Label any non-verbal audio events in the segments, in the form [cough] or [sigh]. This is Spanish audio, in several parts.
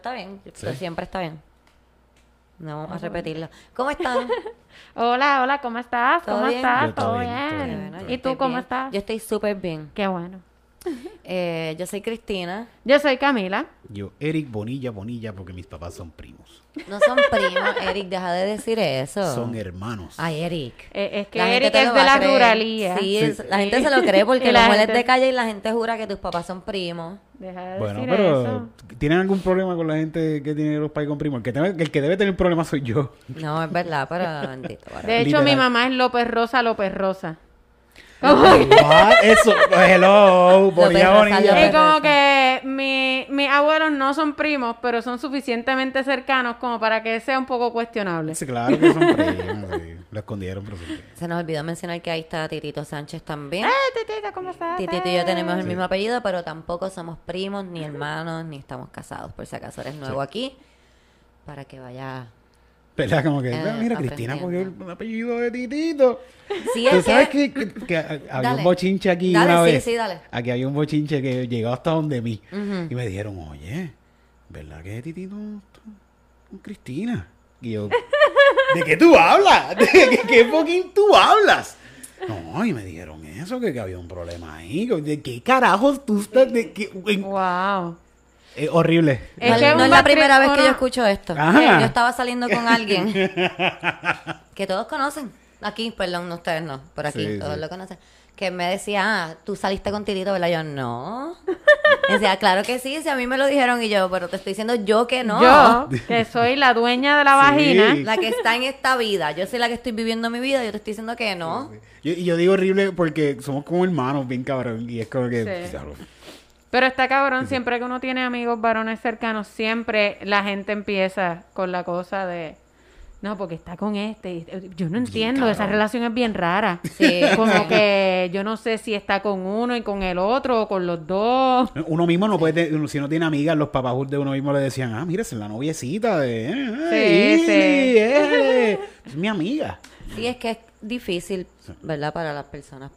está bien, pero siempre está bien. No vamos a repetirlo. ¿Cómo están? [laughs] Hola, hola, ¿cómo estás? ¿Todo ¿Cómo bien? estás? Yo todo ¿Todo bien, todo bien? bien, ¿Y tú estoy cómo bien. estás? Yo estoy súper bien. Qué bueno. Eh, yo soy Cristina. Yo soy Camila. Yo, Eric Bonilla Bonilla, porque mis papás son primos. No son primos, [laughs] Eric, deja de decir eso. Son hermanos. Ay, Eric. Eh, es que La gente Eric es de la creer. ruralía. Sí, Sí. es- la gente se lo [laughs] cree porque los mueles gente- de calle y la gente jura que tus papás son primos. Deja de Bueno, decir pero eso. ¿tienen algún problema con la gente que tiene los pais con primos? El que, el que debe tener problemas soy yo. No, es verdad, pero bendito. [laughs] para- De hecho, Literal. mi mamá es López Rosa, López Rosa. What? Eso, hello, Bonilla Rosa, Bonilla. Es como que mi- mis abuelos no son primos, pero son suficientemente cercanos como para que sea un poco cuestionable. Sí, claro que son primos, sí. Lo escondieron, pero sí. Se nos olvidó mencionar que ahí está Titito Sánchez también. ¡Eh, titita, ¿cómo estás? Titito y yo tenemos el Sí. mismo apellido, pero tampoco somos primos, ni hermanos, ni estamos casados. Por si acaso eres nuevo aquí, para que vaya. ¿Verdad? Como que, Eh, "Ah, mira, Cristina cogió aprendiendo. un apellido de Titito. Sí, ¿Tú es sabes que. que, que- que había Dale. un bochinche aquí Dale, una sí, vez? sí, dale. Aquí había un bochinche que llegó hasta donde mí. Y me dijeron, oye, ¿verdad que Titito con Cristina? Y yo, ¿de qué tú hablas? [laughs] ¿De qué, qué fucking tú hablas? No, y me dijeron eso, que, que había un problema ahí. ¿De qué carajos tú estás? De qué- en- Wow. Eh, horrible. Es no, que no es la primera vez que yo escucho esto. Ajá. Yo estaba saliendo con alguien [laughs] que todos conocen. Aquí, perdón, no, ustedes no, por aquí, Sí, todos sí. lo conocen. Que me decía, ah, tú saliste con Titito, ¿verdad? Yo, no. Y [laughs] decía, claro que sí, si a mí me lo dijeron. Y yo, pero te estoy diciendo yo que no. Yo, que soy la dueña de la [laughs] Sí. vagina. La que está en esta vida. Yo soy la que estoy viviendo mi vida. Yo te estoy diciendo que no. Yo- y yo digo horrible porque somos como hermanos, bien cabrón. Y es como que. Sí. Pero está cabrón, siempre que uno tiene amigos varones cercanos, siempre la gente empieza con la cosa de, no, porque está con este. eh, Yo no entiendo, esa relación es bien rara. Sí. Como que yo no sé si está con uno y con el otro o con los dos. Uno mismo no puede, si no tiene amigas, los papás de uno mismo le decían, ah, mira, es la noviecita de... eh, Sí, sí. eh, es mi amiga. Sí, es que es difícil, ¿verdad? Para las personas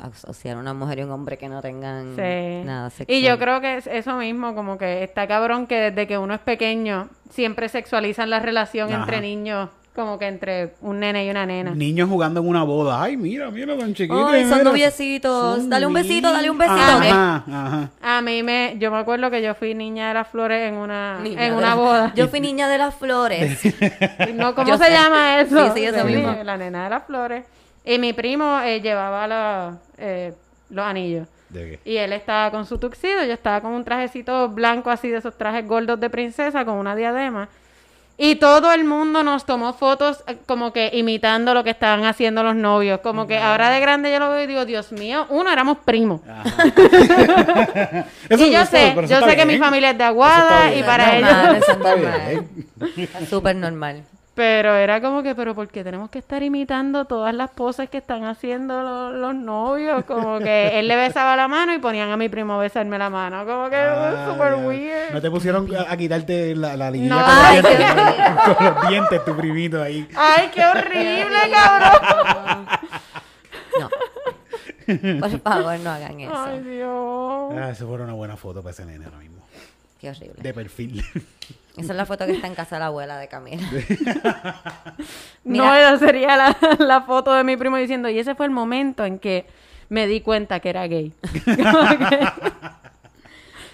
asociar una mujer y un hombre que no tengan Sí. nada sexual. Y yo creo que es eso mismo, como que está cabrón que desde que uno es pequeño siempre sexualizan la relación Ajá. entre niños, como que entre un nene y una nena. Niños jugando en una boda. Ay, mira, mira, tan chiquito. Ay, son noviecitos. Son Dale un besito, dale un besito. Ajá, ajá. A mí me, yo me acuerdo que yo fui niña de las flores en una, Niña en una la- boda. Yo fui niña de las flores. [laughs] No, ¿Cómo Yo se sé. llama eso? Sí, sí, eso mismo. La nena de las flores. Y mi primo eh, llevaba la- eh, los anillos. ¿De qué? Y él estaba con su tuxido, yo estaba con un trajecito blanco así de esos trajes gordos de princesa con una diadema. Y todo el mundo nos tomó fotos eh, como que imitando lo que estaban haciendo los novios. Como que ahora de grande yo lo veo y digo, Dios mío, uno, éramos primos. [laughs] [laughs] Eso- y yo eso- sé, yo sé que mi familia es de Aguada y para ellos... normal, eso Está [laughs] bien. Súper normal. Pero era como que, pero ¿por qué tenemos que estar imitando todas las poses que están haciendo los, los novios? Como que [laughs] él le besaba la mano y ponían a mi primo a besarme la mano. Como que Ah, super weird. No te pusieron a, a quitarte la, la liguilla No. con, Ay, los qué dientes, [laughs] con los dientes, tu primito ahí. Ay, qué horrible, cabrón. [laughs] No. Por favor, no hagan eso. Ay, Dios. Ah, eso fue una buena foto para ese nene ahora mismo. Qué horrible. De perfil. [laughs] Esa es la foto que está en casa de la abuela de Camila. [laughs] [laughs] No, esa sería la, la foto de mi primo diciendo, y ese fue el momento en que me di cuenta que era gay.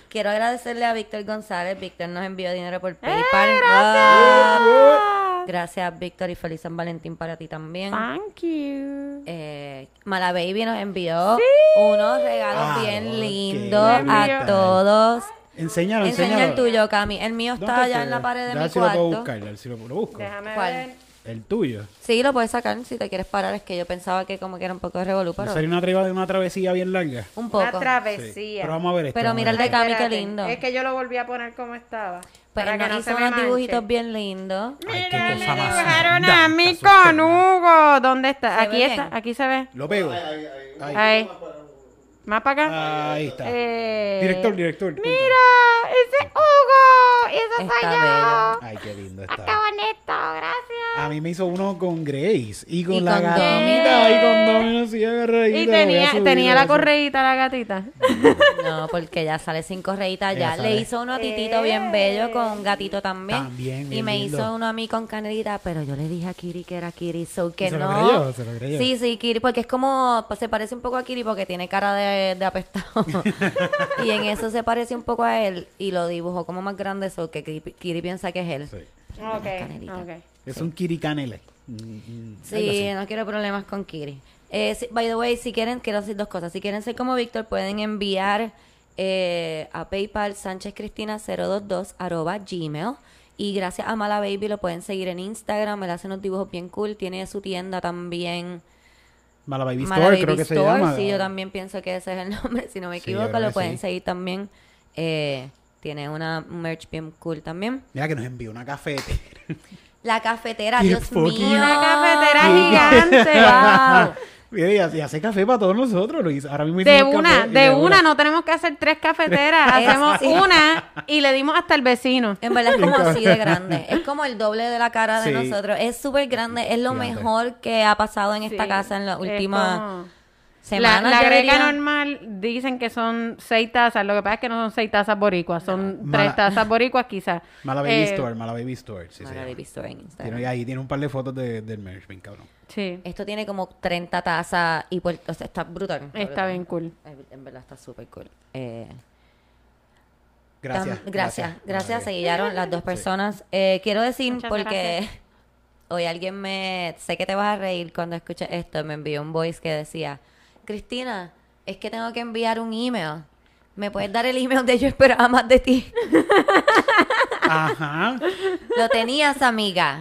Quiero agradecerle a Víctor González. Víctor nos envió dinero por PayPal. ¡Eh, Wow. gracias! Gracias, Víctor, y feliz San Valentín para ti también. Thank you. Eh, Mala Baby nos envió unos regalos Ah, bien lindos lindo. a todos. Enséñalo, Enseña enséñalo. el tuyo, Cami. El mío ¿Dónde está allá en la pared de mi si lo puedo cuarto. buscar, a ver si lo, lo busco. Déjame ¿Cuál? ver. El tuyo. Sí, lo puedes sacar si te quieres parar. Es que yo pensaba que como que era un poco de revolú, pero Sería una, triba- una travesía bien larga. un Una poco. Sí. travesía. Pero vamos a ver esto. Pero mira el de Cami, qué lindo. Es que yo lo volví a poner como estaba. Pues para nos que no hizo se unos manche. dibujitos bien lindos. Ay, qué Mira, cosa me dibujaron a mí con Hugo. ¿Dónde está? ¿Se Aquí está. Aquí se ve. Lo pego. Ahí. Más para acá. Ahí está. Eh, Director, director. Mira, ese es Hugo. Y Está soy yo. Ay, qué lindo Está está. bonito, gracias. A mí me hizo uno con Grace y con Y la con gatita y con Domino así agarradita. Y tenía, subir tenía la correíta la gatita. [laughs] No, porque ya sale sin correíta ya. Le hizo uno a Titito bien bello con gatito también. También, y me lindo. hizo uno a mí con canelita, pero yo le dije a Kiri que era Kiri, so que ¿Se lo no. creyó? ¿Se lo creyó? Sí, sí, Kiri, porque es como, pues, se parece un poco a Kiri porque tiene cara de, de apestado. [laughs] y en eso se parece un poco a él y lo dibujó como más grande, so que Kiri, Kiri piensa que es él. Sí. Ok, canelita. ok. Es un kiricanele. Mm, mm, Sí, no quiero problemas con Kiri. Eh, sí, by the way, si quieren, quiero decir dos cosas. Si quieren ser como Víctor, pueden enviar eh, a PayPal sánchezcristina022 arroba gmail. Y gracias a Mala Baby lo pueden seguir en Instagram. Él hace unos dibujos bien cool. Tiene su tienda también. Mala Baby Mala Store, Baby creo que se Store. llama. Sí, yo también pienso que ese es el [laughs] nombre. Si no me Sí, equivoco, creo lo pueden sí. seguir también. Eh, tiene una merch bien cool también. Mira que nos envió una cafetera. La cafetera, [laughs] Dios mío. Una cafetera gigante. [laughs] Wow. Y hace, y hace café para todos nosotros. Luis. Ahora mismo De una, café y de una, no tenemos que hacer tres cafeteras, [laughs] hacemos Sí. una y le dimos hasta el vecino. En verdad es como [laughs] así de grande. Es como el doble de la cara de Sí. nosotros. Es súper grande. Es lo mejor que ha pasado en esta Sí, casa en últimas como- semanas. La, la greca normal dicen que son seis tazas, lo que pasa es que no son seis tazas boricuas, son tres tazas boricuas quizás. [laughs] Mala Baby Eh, Store, Mala Baby Store. Sí, Mala. Baby Store en Instagram. Tiene, ahí tiene un par de fotos de, del merch, bien cabrón. Sí, Esto tiene como 30 tazas y pues, o sea, está brutal. está bien cool. En- verdad está súper cool. Eh, Gracias. tam- gracias. Gracias. Mala Se guiaron las dos personas. Eh, quiero decir, Muchas porque gracias. hoy alguien me... Sé que te vas a reír cuando escuches esto. Me envió un voice que decía, Cristina, es que tengo que enviar un email. ¿Me puedes dar el email de Yo Esperaba Más de Ti? [laughs] Ajá. Lo tenías, amiga.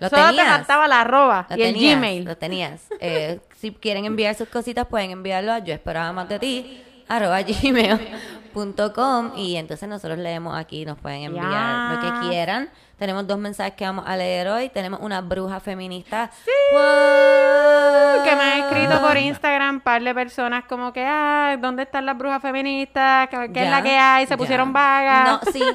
Lo Solo te tenías. faltaba la arroba Lo y el tenías, Gmail. Lo tenías. Eh, si quieren enviar sus cositas, pueden enviarlo a yo esperaba más de ti arroba gmail.com y entonces nosotros leemos aquí, nos pueden enviar lo que quieran. Tenemos dos mensajes que vamos a leer hoy. Tenemos una bruja feminista. que me han escrito por [laughs] Instagram un par de personas como que, ah, ¿dónde están las brujas feministas? ¿Qué, qué es la que hay? Se ya. pusieron vagas. No, sí. [laughs]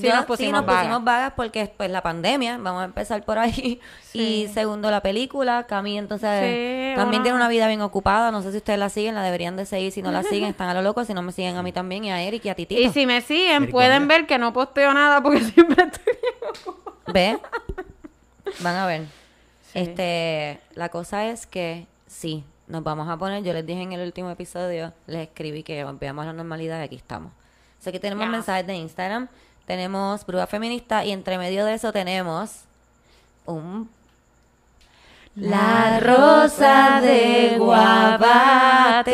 Sí, Yo- nos pusimos nos vagas. pusimos vagas porque pues la pandemia, vamos a empezar por ahí. [laughs] Y segundo, la película. Cami entonces Sí, también tiene una vida bien ocupada. No sé si ustedes la siguen, la deberían de seguir. Si no la siguen, [laughs] están a lo loco. Si no me siguen a mí también y a Eric y a Titito. Y si me siguen, Eric pueden ver que no posteo nada porque [laughs] siempre estoy... ¿Ve? Van a ver. Este, la cosa es que sí, nos vamos a poner, yo les dije en el último episodio, les escribí que veamos la normalidad y aquí estamos. O sea que tenemos mensajes de Instagram, tenemos Bruja Feminista y entre medio de eso tenemos un La rosa de guabate.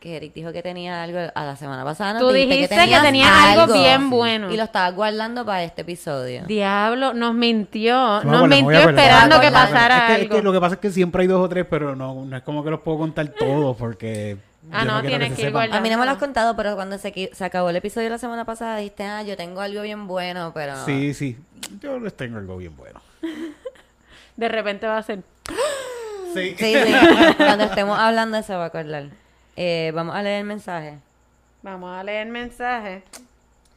Que Eric dijo que tenía algo a la semana pasada. Tú dijiste que tenía algo bien bueno. Y lo estabas guardando para este episodio. Diablo, nos mintió. No nos a mintió esperando que pasara es que, es algo. que lo que pasa es que siempre hay dos o tres, pero no, no es como que los puedo contar todos porque. Ah, no, tienes se que ir guardando. A mí no me lo has contado, pero cuando se, acabó el episodio la semana pasada, dijiste, ah, yo tengo algo bien bueno, pero... Sí, sí. Yo les tengo algo bien bueno. De repente va a ser... [gasps] Sí. Sí, sí. cuando estemos hablando se va a acordar. Eh, vamos a leer el mensaje. Vamos a leer el mensaje.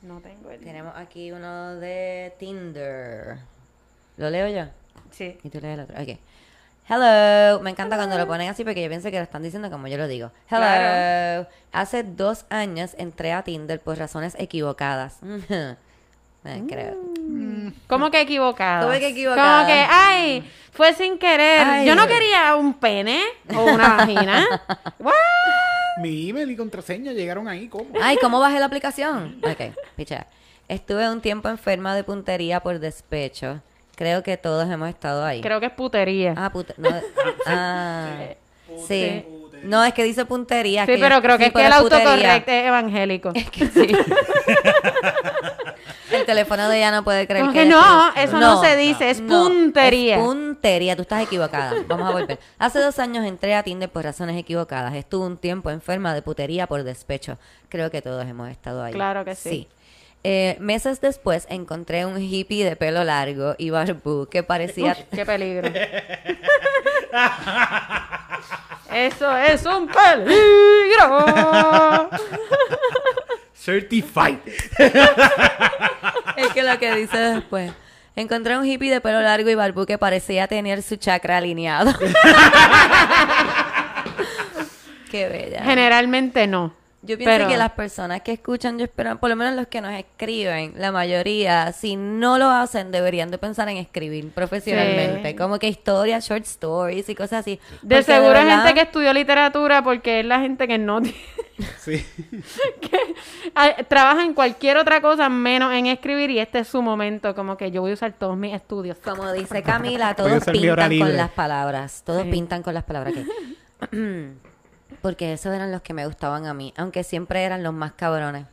No tengo el... Tenemos aquí uno de Tinder. ¿Lo leo yo? Sí. Y tú lees el otro. Ok. Hello. Me encanta cuando lo ponen así porque yo pienso que lo están diciendo como yo lo digo. Hello. Claro. Hace dos años entré a Tinder por razones equivocadas. [laughs] Me creo. ¿Cómo que equivocada? ¿Cómo que equivocada? Como que, ay, fue sin querer. Ay. Yo no quería un pene o una vagina. [laughs] What? Mi email y contraseña llegaron ahí, ¿cómo? Ay, ¿cómo bajé la aplicación? Ok, picha. Estuve un tiempo enferma de puntería por despecho. Creo que todos hemos estado ahí. Creo que es putería. Ah, puta. No, [laughs] ah, sí. No, es que dice puntería. sí, que pero creo que sí, es que el putería. autocorrecto es evangélico. Es que sí. El teléfono de ella no puede creer Como que que no, eso. eso no se dice, es puntería. Es puntería, tú estás equivocada. Vamos a volver. Hace dos años entré a Tinder por razones equivocadas. Estuve un tiempo enferma de putería por despecho. Creo que todos hemos estado ahí. Claro que sí. Eh, meses después encontré un hippie de pelo largo y barbú que parecía... Qué peligro. Eso es un peligro. Certified. Es que lo que dice después. Encontré un hippie de pelo largo y barbú que parecía tener su chakra alineado. [laughs] Qué bella. Generalmente no. Yo pienso Pero- que las personas que escuchan, yo espero, por lo menos los que nos escriben, la mayoría, si no lo hacen, deberían de pensar en escribir profesionalmente. Sí. Como que historias, short stories y cosas así. De Porque seguro hay verdad- gente que estudió literatura porque es la gente que no tiene- [laughs] Sí. [laughs] Ah, trabaja en cualquier otra cosa menos en escribir y este es su momento, como que yo voy a usar todos mis estudios. Como dice Camila, todos pintan con las palabras. Todos Sí. pintan con las palabras que... [laughs] [clears throat] Porque esos eran los que me gustaban a mí, aunque siempre eran los más cabrones.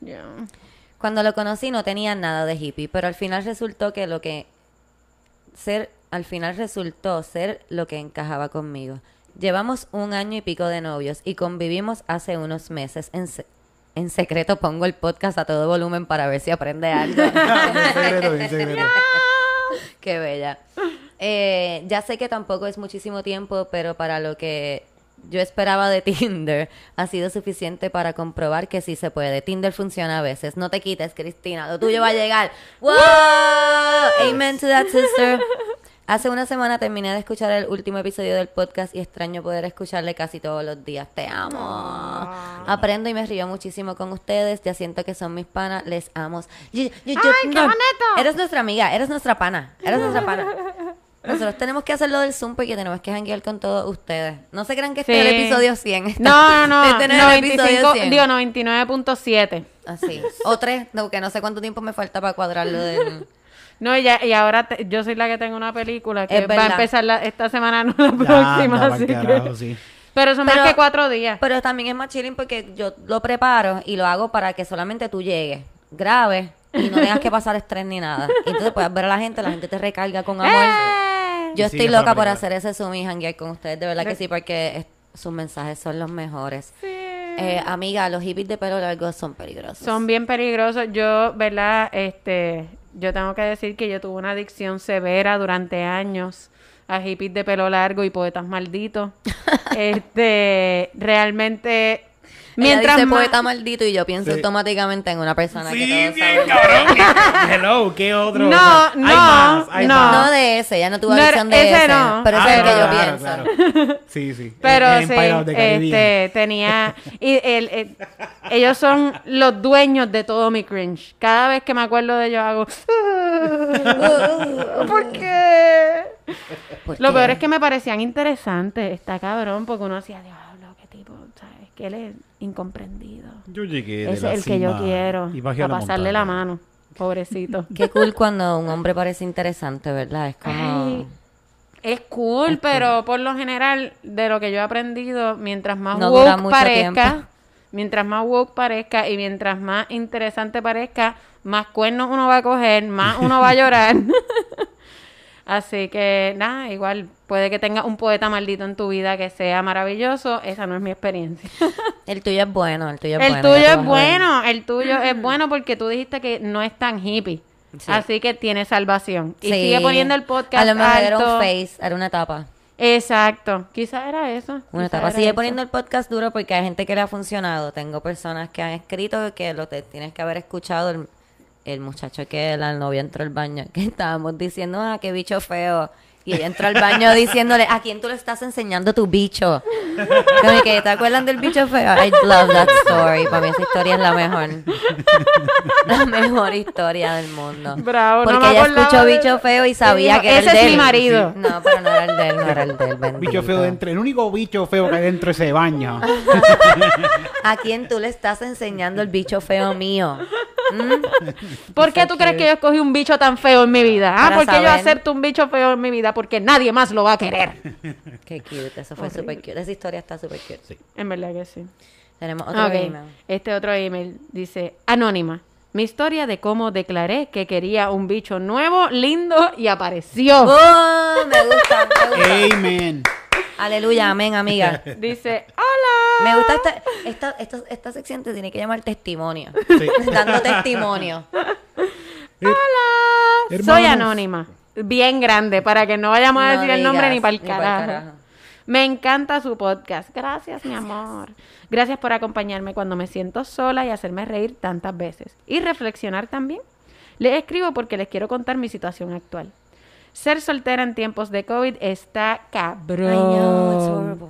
Ya. Cuando lo conocí no tenía nada de hippie, pero al final resultó que lo que ser, al final resultó ser lo que encajaba conmigo. Llevamos un año y pico de novios y convivimos hace unos meses. En, se- en secreto pongo el podcast a todo volumen para ver si aprende algo. [laughs] En secreto, en secreto. [laughs] Qué bella. Eh, ya sé que tampoco es muchísimo tiempo, pero para lo que yo esperaba de [laughs] Tinder ha sido suficiente para comprobar que sí se puede. Tinder funciona a veces. No te quites, Cristina. Lo tuyo va a llegar. [laughs] ¡Wow! Amen to that, sister. Hace una semana terminé de escuchar el último episodio del podcast y extraño poder escucharle casi todos los días. Te amo. Aprendo y me río muchísimo con ustedes. Ya siento que son mis panas. Les amo. Yo- yo- yo- ¡Ay, qué bonito! Eres nuestra amiga. Eres nuestra pana. Eres nuestra pana. [laughs] Nosotros tenemos que hacerlo del Zoom porque tenemos que janguear con todos ustedes. No se crean que este es el episodio 100. Está- No, no, no. [laughs] este no es el episodio 95, 100. digo 99.7. Así. O tres, no, que no sé cuánto tiempo me falta para cuadrarlo del... No, y, ya, y ahora te- yo soy la que tengo una película que va a empezar la- esta semana, [laughs] no la próxima. así que- carajo, sí. Pero son Pero- más que cuatro días. Pero también es más chilling porque yo lo preparo y lo hago para que solamente tú llegues, grabes y no tengas que pasar estrés ni nada. Y entonces puedes ver a la gente, la gente te recarga con amor. ¡Eh! Yo estoy loca por hacer ese Zoom y janguear con ustedes, de verdad que sí, porque sus mensajes son los mejores. Sí. Eh, amiga, los hippies de pelo largo son peligrosos. Son bien peligrosos. Yo, ¿verdad? Este, yo tengo que decir que yo tuve una adicción severa durante años a hippies de pelo largo y poetas malditos. [laughs] este, realmente, Mientras dice más- poeta maldito y yo pienso Sí. automáticamente en una persona Sí, que todos sí, sabemos. cabrón. [laughs] Hello, ¿qué otro? No, Hay no, más, hay no. más. No de ese, ya no tuve No, adicción de ese ese, no. pero ese Ah, es el que yo claro, pienso. claro. [laughs] Sí, sí. Pero El sí, este, tenía... Y el, el- ellos son los dueños de todo mi cringe. Cada vez que me acuerdo de ellos hago... ¿Por qué? ¿Por Lo qué? peor es que me parecían interesantes. Está cabrón porque uno tipo, ¿sabes? Que él es incomprendido. Yo llegué de Ese la es el que yo quiero. y bajé a la pasarle la montaña. mano. Pobrecito. Qué cool cuando un hombre parece interesante, ¿verdad? Es como... Ay, es cool, pero por lo general, de lo que yo he aprendido, mientras más No dura woke mucho parezca, tiempo. mientras más woke parezca y mientras más interesante parezca, más cuernos uno va a coger, más uno va a llorar. [laughs] Así que, nada, igual puede que tengas un poeta maldito en tu vida que sea maravilloso. Esa no es mi experiencia. [laughs] El tuyo es bueno, el tuyo es el bueno. tuyo ya es bueno, el tuyo es [laughs] bueno porque tú dijiste que no es tan hippie. Sí. Así que tiene salvación. Y Sí. sigue poniendo el podcast A lo mejor era un alto. face, era una etapa. Exacto. Quizás era eso. Una etapa. Sigue eso. poniendo el podcast duro porque hay gente que le ha funcionado. Tengo personas que han escrito que lo te tienes que haber escuchado. El, el muchacho que la novia entró al baño, [laughs] que estábamos diciendo, ah, qué bicho feo. Y ella entró al baño diciéndole, ¿a quién tú le estás enseñando tu bicho? [laughs] Como que, ¿te acuerdan del bicho feo? I love that story. Para mí esa historia es la mejor. [laughs] La mejor historia del mundo. Bravo, no Porque me ella escuchó de- bicho feo y sabía que era "Ese el de es él". mi marido. No, pero no era el de él, no era el de él. Bicho feo dentro, el único bicho feo que hay dentro de ese baño. ¿A quién tú le estás enseñando el bicho feo mío? ¿Mm? ¿Por qué tú crees que yo escogí un bicho tan feo en mi vida? Ah, Para porque yo acepto un bicho feo en mi vida porque nadie más lo va a querer. Qué cute, eso fue súper cute. Esa historia está súper cute. En verdad que sí. Tenemos otro email. Este otro email dice, anónima. Mi historia de cómo declaré que quería un bicho nuevo, lindo y apareció. ¡Oh! Me gusta, me gusta. Amen. Aleluya, amén, amiga. Dice. Me gusta esta, esta, esta, esta sección, te tiene que llamar testimonio. Sí. [laughs] Dando testimonio. Soy Hermanos. anónima. Bien grande, para que no vayamos a No decir el nombre ni para el carajo. carajo. Me encanta su podcast. Gracias, mi amor. Gracias por acompañarme cuando me siento sola y hacerme reír tantas veces. Y reflexionar también. Les escribo porque les quiero contar mi situación actual. Ser soltera en tiempos de COVID está cabrón. I know, it's horrible.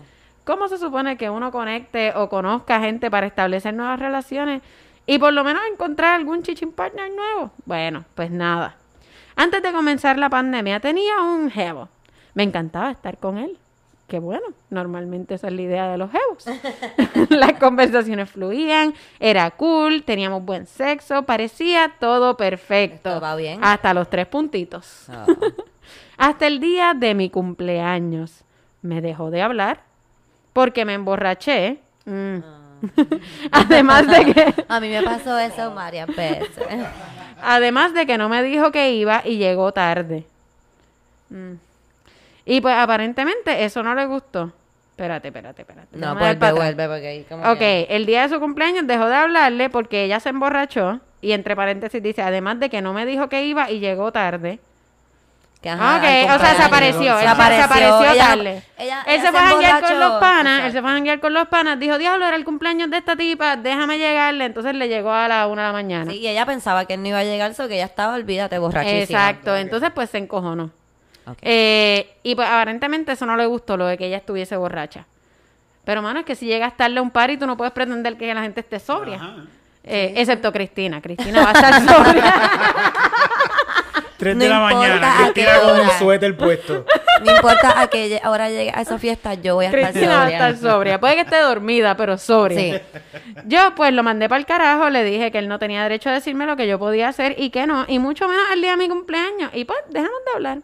¿Cómo se supone que uno conecte o conozca gente para establecer nuevas relaciones y por lo menos encontrar algún chichin partner nuevo? Bueno, pues nada. Antes de comenzar la pandemia tenía un jevo. Me encantaba estar con él. Qué bueno, normalmente esa es la idea de los jevos. [laughs] [laughs] Las conversaciones fluían, era cool, teníamos buen sexo, parecía todo perfecto. Todo va bien. Hasta los tres puntitos. Ah. [laughs] Hasta el día de mi cumpleaños. Me dejó de hablar porque me emborraché. Mm. [laughs] Además de que A mí me pasó eso varias [laughs] veces. además de que no me dijo que iba y llegó tarde. Mm. Y pues aparentemente eso no le gustó. Espérate, espérate, espérate. No, dar vuelve, vuelve, porque ahí como Ok, que- el día de su cumpleaños dejó de hablarle porque ella se emborrachó. Y entre paréntesis dice, además de que no me dijo que iba y llegó tarde. Que, ajá, ok, o sea, se apareció. Se apareció, apareció ella- tarde. ella- él ella se fue a janguear con los panas. Él se fue a janguear con los panas. Dijo, diablo, era el cumpleaños de esta tipa. Déjame llegarle. Entonces le llegó a la una de la mañana. Sí, y ella pensaba que él no iba a llegar, so que ella estaba, olvídate, borrachísima. Exacto. Entonces, pues se encojonó. Eh, y pues aparentemente eso no le gustó, lo de que ella estuviese borracha. Pero, mano, es que si llegas tarde a un party, tú no puedes pretender que la gente esté sobria. Ajá. Eh, excepto Cristina. Cristina va a estar [laughs] sobria. 3 No de la importa mañana, a Cristina qué con un hora. suéter puesto. [laughs] No importa a que lle- ahora llegue a esa fiesta, yo voy a estar Cristina va a sobria. estar sobria. Puede que esté dormida, pero sobria. Sí. Yo, pues, lo mandé para el carajo. Le dije que él no tenía derecho a decirme lo que yo podía hacer y que no. Y mucho menos el día de mi cumpleaños. Y pues, dejamos de hablar.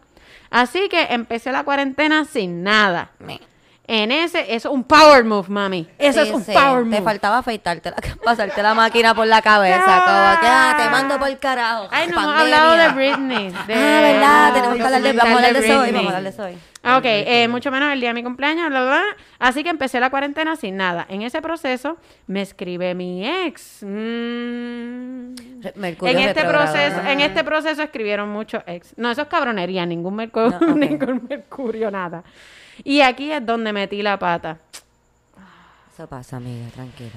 Así que empecé la cuarentena sin nada. Me- En ese, eso es un power move, mami. Eso Sí, es un sí. power move. Te faltaba afeitarte, la, [laughs] pasarte la máquina por la cabeza. Como que, ah, te mando por el carajo. Ay, no hemos hablado de Britney. de- Ah, ¿verdad? Tenemos que hablar de, vamos a hablar de eso hoy, vamos a hablar de hoy. Ah, Ok, eh, mucho menos el día de mi cumpleaños, bla, bla, bla. Así que empecé la cuarentena sin nada. En ese proceso me escribe mi ex. Mm. Mercurio En este proceso, en Ah. este proceso escribieron muchos ex. No, eso es cabronería, ningún mercurio, No, [laughs] ningún mercurio, nada. Y aquí es donde metí la pata. Eso pasa, amiga, tranquila.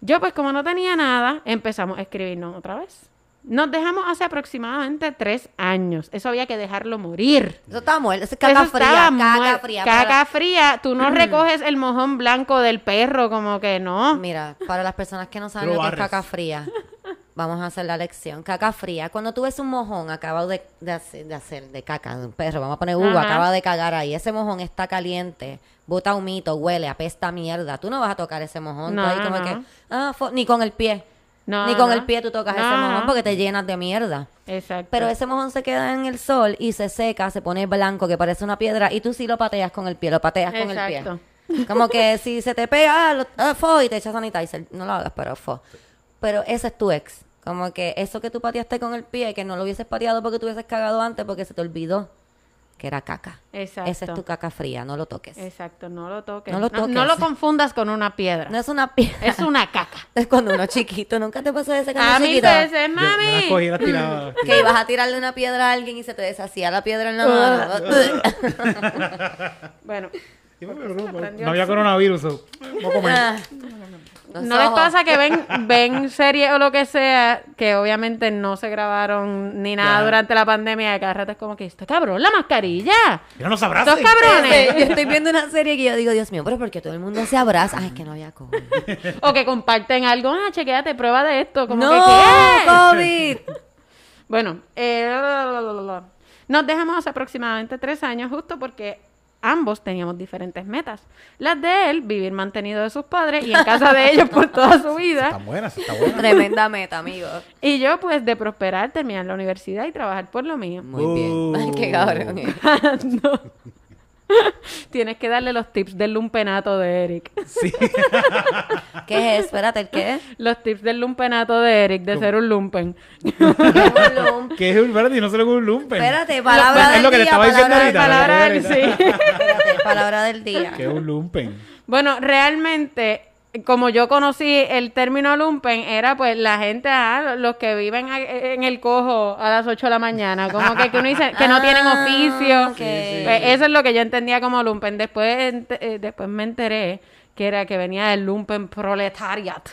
Yo, pues, como no tenía nada, empezamos a escribirnos otra vez. Nos dejamos hace aproximadamente tres años. Eso había que dejarlo morir. Eso está muerto, eso es caca Eso fría, caca fría. Caca Para- fría. Tú no [clears throat] recoges el mojón blanco del perro, como que no. Mira, para las personas que no saben Lo lo que es caca fría, vamos a hacer la lección. Caca fría, cuando tú ves un mojón acabado de, de hacer, de hacer de caca de un perro, vamos a poner Hugo, acaba de cagar ahí, ese mojón está caliente, bota humito, huele, apesta mierda. Tú no vas a tocar ese mojón, No, tú ahí como no. que, ah, ni con el pie. No, ni con el pie tú tocas ese mojón porque te llenas de mierda. Exacto. Pero ese mojón se queda en el sol y se seca, se pone blanco, que parece una piedra, y tú sí lo pateas con el pie, lo pateas con el Exacto. pie. Como que si se te pega, ah, lo- ah, fo, y te echas sanitizer. No lo hagas, pero fo. Pero ese es tu ex. Como que eso que tú pateaste con el pie, que no lo hubieses pateado porque tú hubieses cagado antes porque se te olvidó que era caca. Exacto. Esa es tu caca fría, no lo toques. Exacto, no lo toques. No lo No, toques. no lo confundas con una piedra. No es una piedra. [laughs] Es una caca. [laughs] Es cuando uno es chiquito. ¿Nunca te pasó ese cuando A mí chiquito? veces, Yo mami. cogí y las [laughs] tiraba. Que ibas a tirarle una piedra a alguien y se te deshacía la piedra en la mano. Bueno, Sí, pero no, no había coronavirus. so, Vamos a comer. Los ¿no les ojos. pasa que ven, [laughs] ven series o lo que sea que obviamente no se grabaron ni nada Claro. durante la pandemia? De cada rato es como que, está cabrón, la mascarilla. Mira, nos abraces. Estos cabrones. Yo estoy viendo una serie que yo digo, Dios mío, pero porque todo el mundo se abraza. Ay, es que no había COVID. O que comparten algo. Ah, chequéate, prueba de esto. Como ¡No! que, ¿qué? ¡COVID! Bueno, eh, la, la, la, la, la. nos dejamos hace aproximadamente tres años justo porque ambos teníamos diferentes metas. Las de él, vivir mantenido de sus padres y en casa de ellos por toda su [laughs] Está vida. buena, está buena. Tremenda meta, amigo. Y yo, pues, de prosperar, terminar la universidad y trabajar por lo mío. Muy bien. Ay, qué cabrón. [laughs] [laughs] Tienes que darle los tips del lumpenato de Eric. Sí. [laughs] ¿Qué es? Espérate, ¿el qué? Los tips del lumpenato de Eric, de ser un lumpen. que es un verde y no le un lumpen. Espérate, palabra Es del lo que le día. estaba diciendo palabra, ahorita. Palabra, sí. Espérate, palabra del día. Que es un lumpen. Bueno, realmente como yo conocí el término lumpen, era pues la gente, ah, los que viven en el cojo a las 8 de la mañana, como que, que uno dice que no [laughs] tienen Ah, oficio. ok. Pues eso es lo que yo entendía como lumpen. Después, eh, después me enteré que era que venía del lumpen proletariat,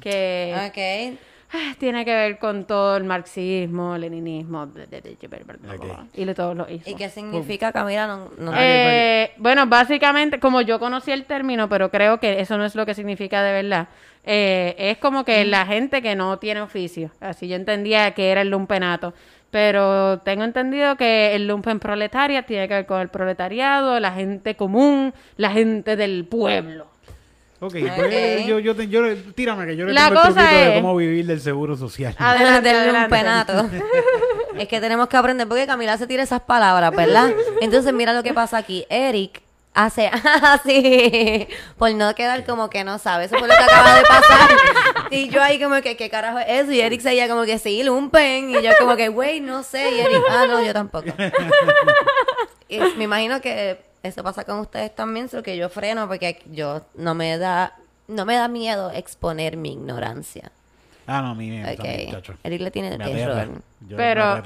que Ok. Ah, tiene que ver con todo el marxismo, leninismo, bla, bla, bla, y de todos los hizo. ¿Y qué significa, Camila? No, no- Eh, bueno, básicamente, como yo conocí el término, pero creo que eso no es lo que significa de verdad, eh, es como que la gente que no tiene oficio. Así yo entendía que era el lumpenato. Pero tengo entendido que el lumpen proletaria tiene que ver con el proletariado, la gente común, la gente del pueblo. Ok, pues yo, yo, te- yo, tírame que yo le La tengo el truquito de es- cómo vivir del seguro social. [laughs] Adelante, del adelante. lumpenato. [laughs] es que tenemos que aprender porque Camila se tira esas palabras, ¿verdad? Entonces mira lo que pasa aquí. Eric hace [laughs] así por no quedar como que no sabe. Eso fue lo que acaba de pasar. Y yo ahí como que, ¿qué carajo es eso? Y Eric seguía como que sí, lumpen. Y yo como que, güey, no sé. Y Eric, ah, no, yo tampoco. Y me imagino que eso pasa con ustedes también, solo que yo freno porque yo no me da, no me da miedo exponer mi ignorancia. Ah, no, a mí me Ok. también, chacho. Eric le tiene terror. Pero,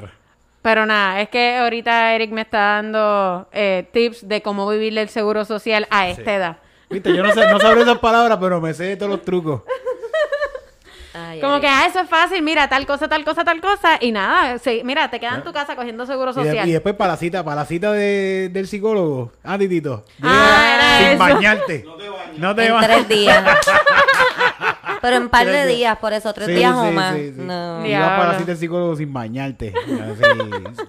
pero nada, es que ahorita Eric me está dando eh, tips de cómo vivir el seguro social a esta edad. Viste, yo no sé, no sabré [laughs] esas palabras, pero me sé todos los trucos. Ay, Como que, ah, eso es fácil, mira, tal cosa, tal cosa, tal cosa, y nada, sí, mira, te quedas en tu casa cogiendo seguro Y, de- social. y después para la cita, para la cita de- del psicólogo. Ah, Titito. Ah, era sin eso. bañarte. No te en bañes. tres días. [laughs] Pero en [laughs] par de días. por eso, tres Sí, días o sí, más. sí, sí. No. Y vas para la Diablo. cita del psicólogo sin bañarte. Así.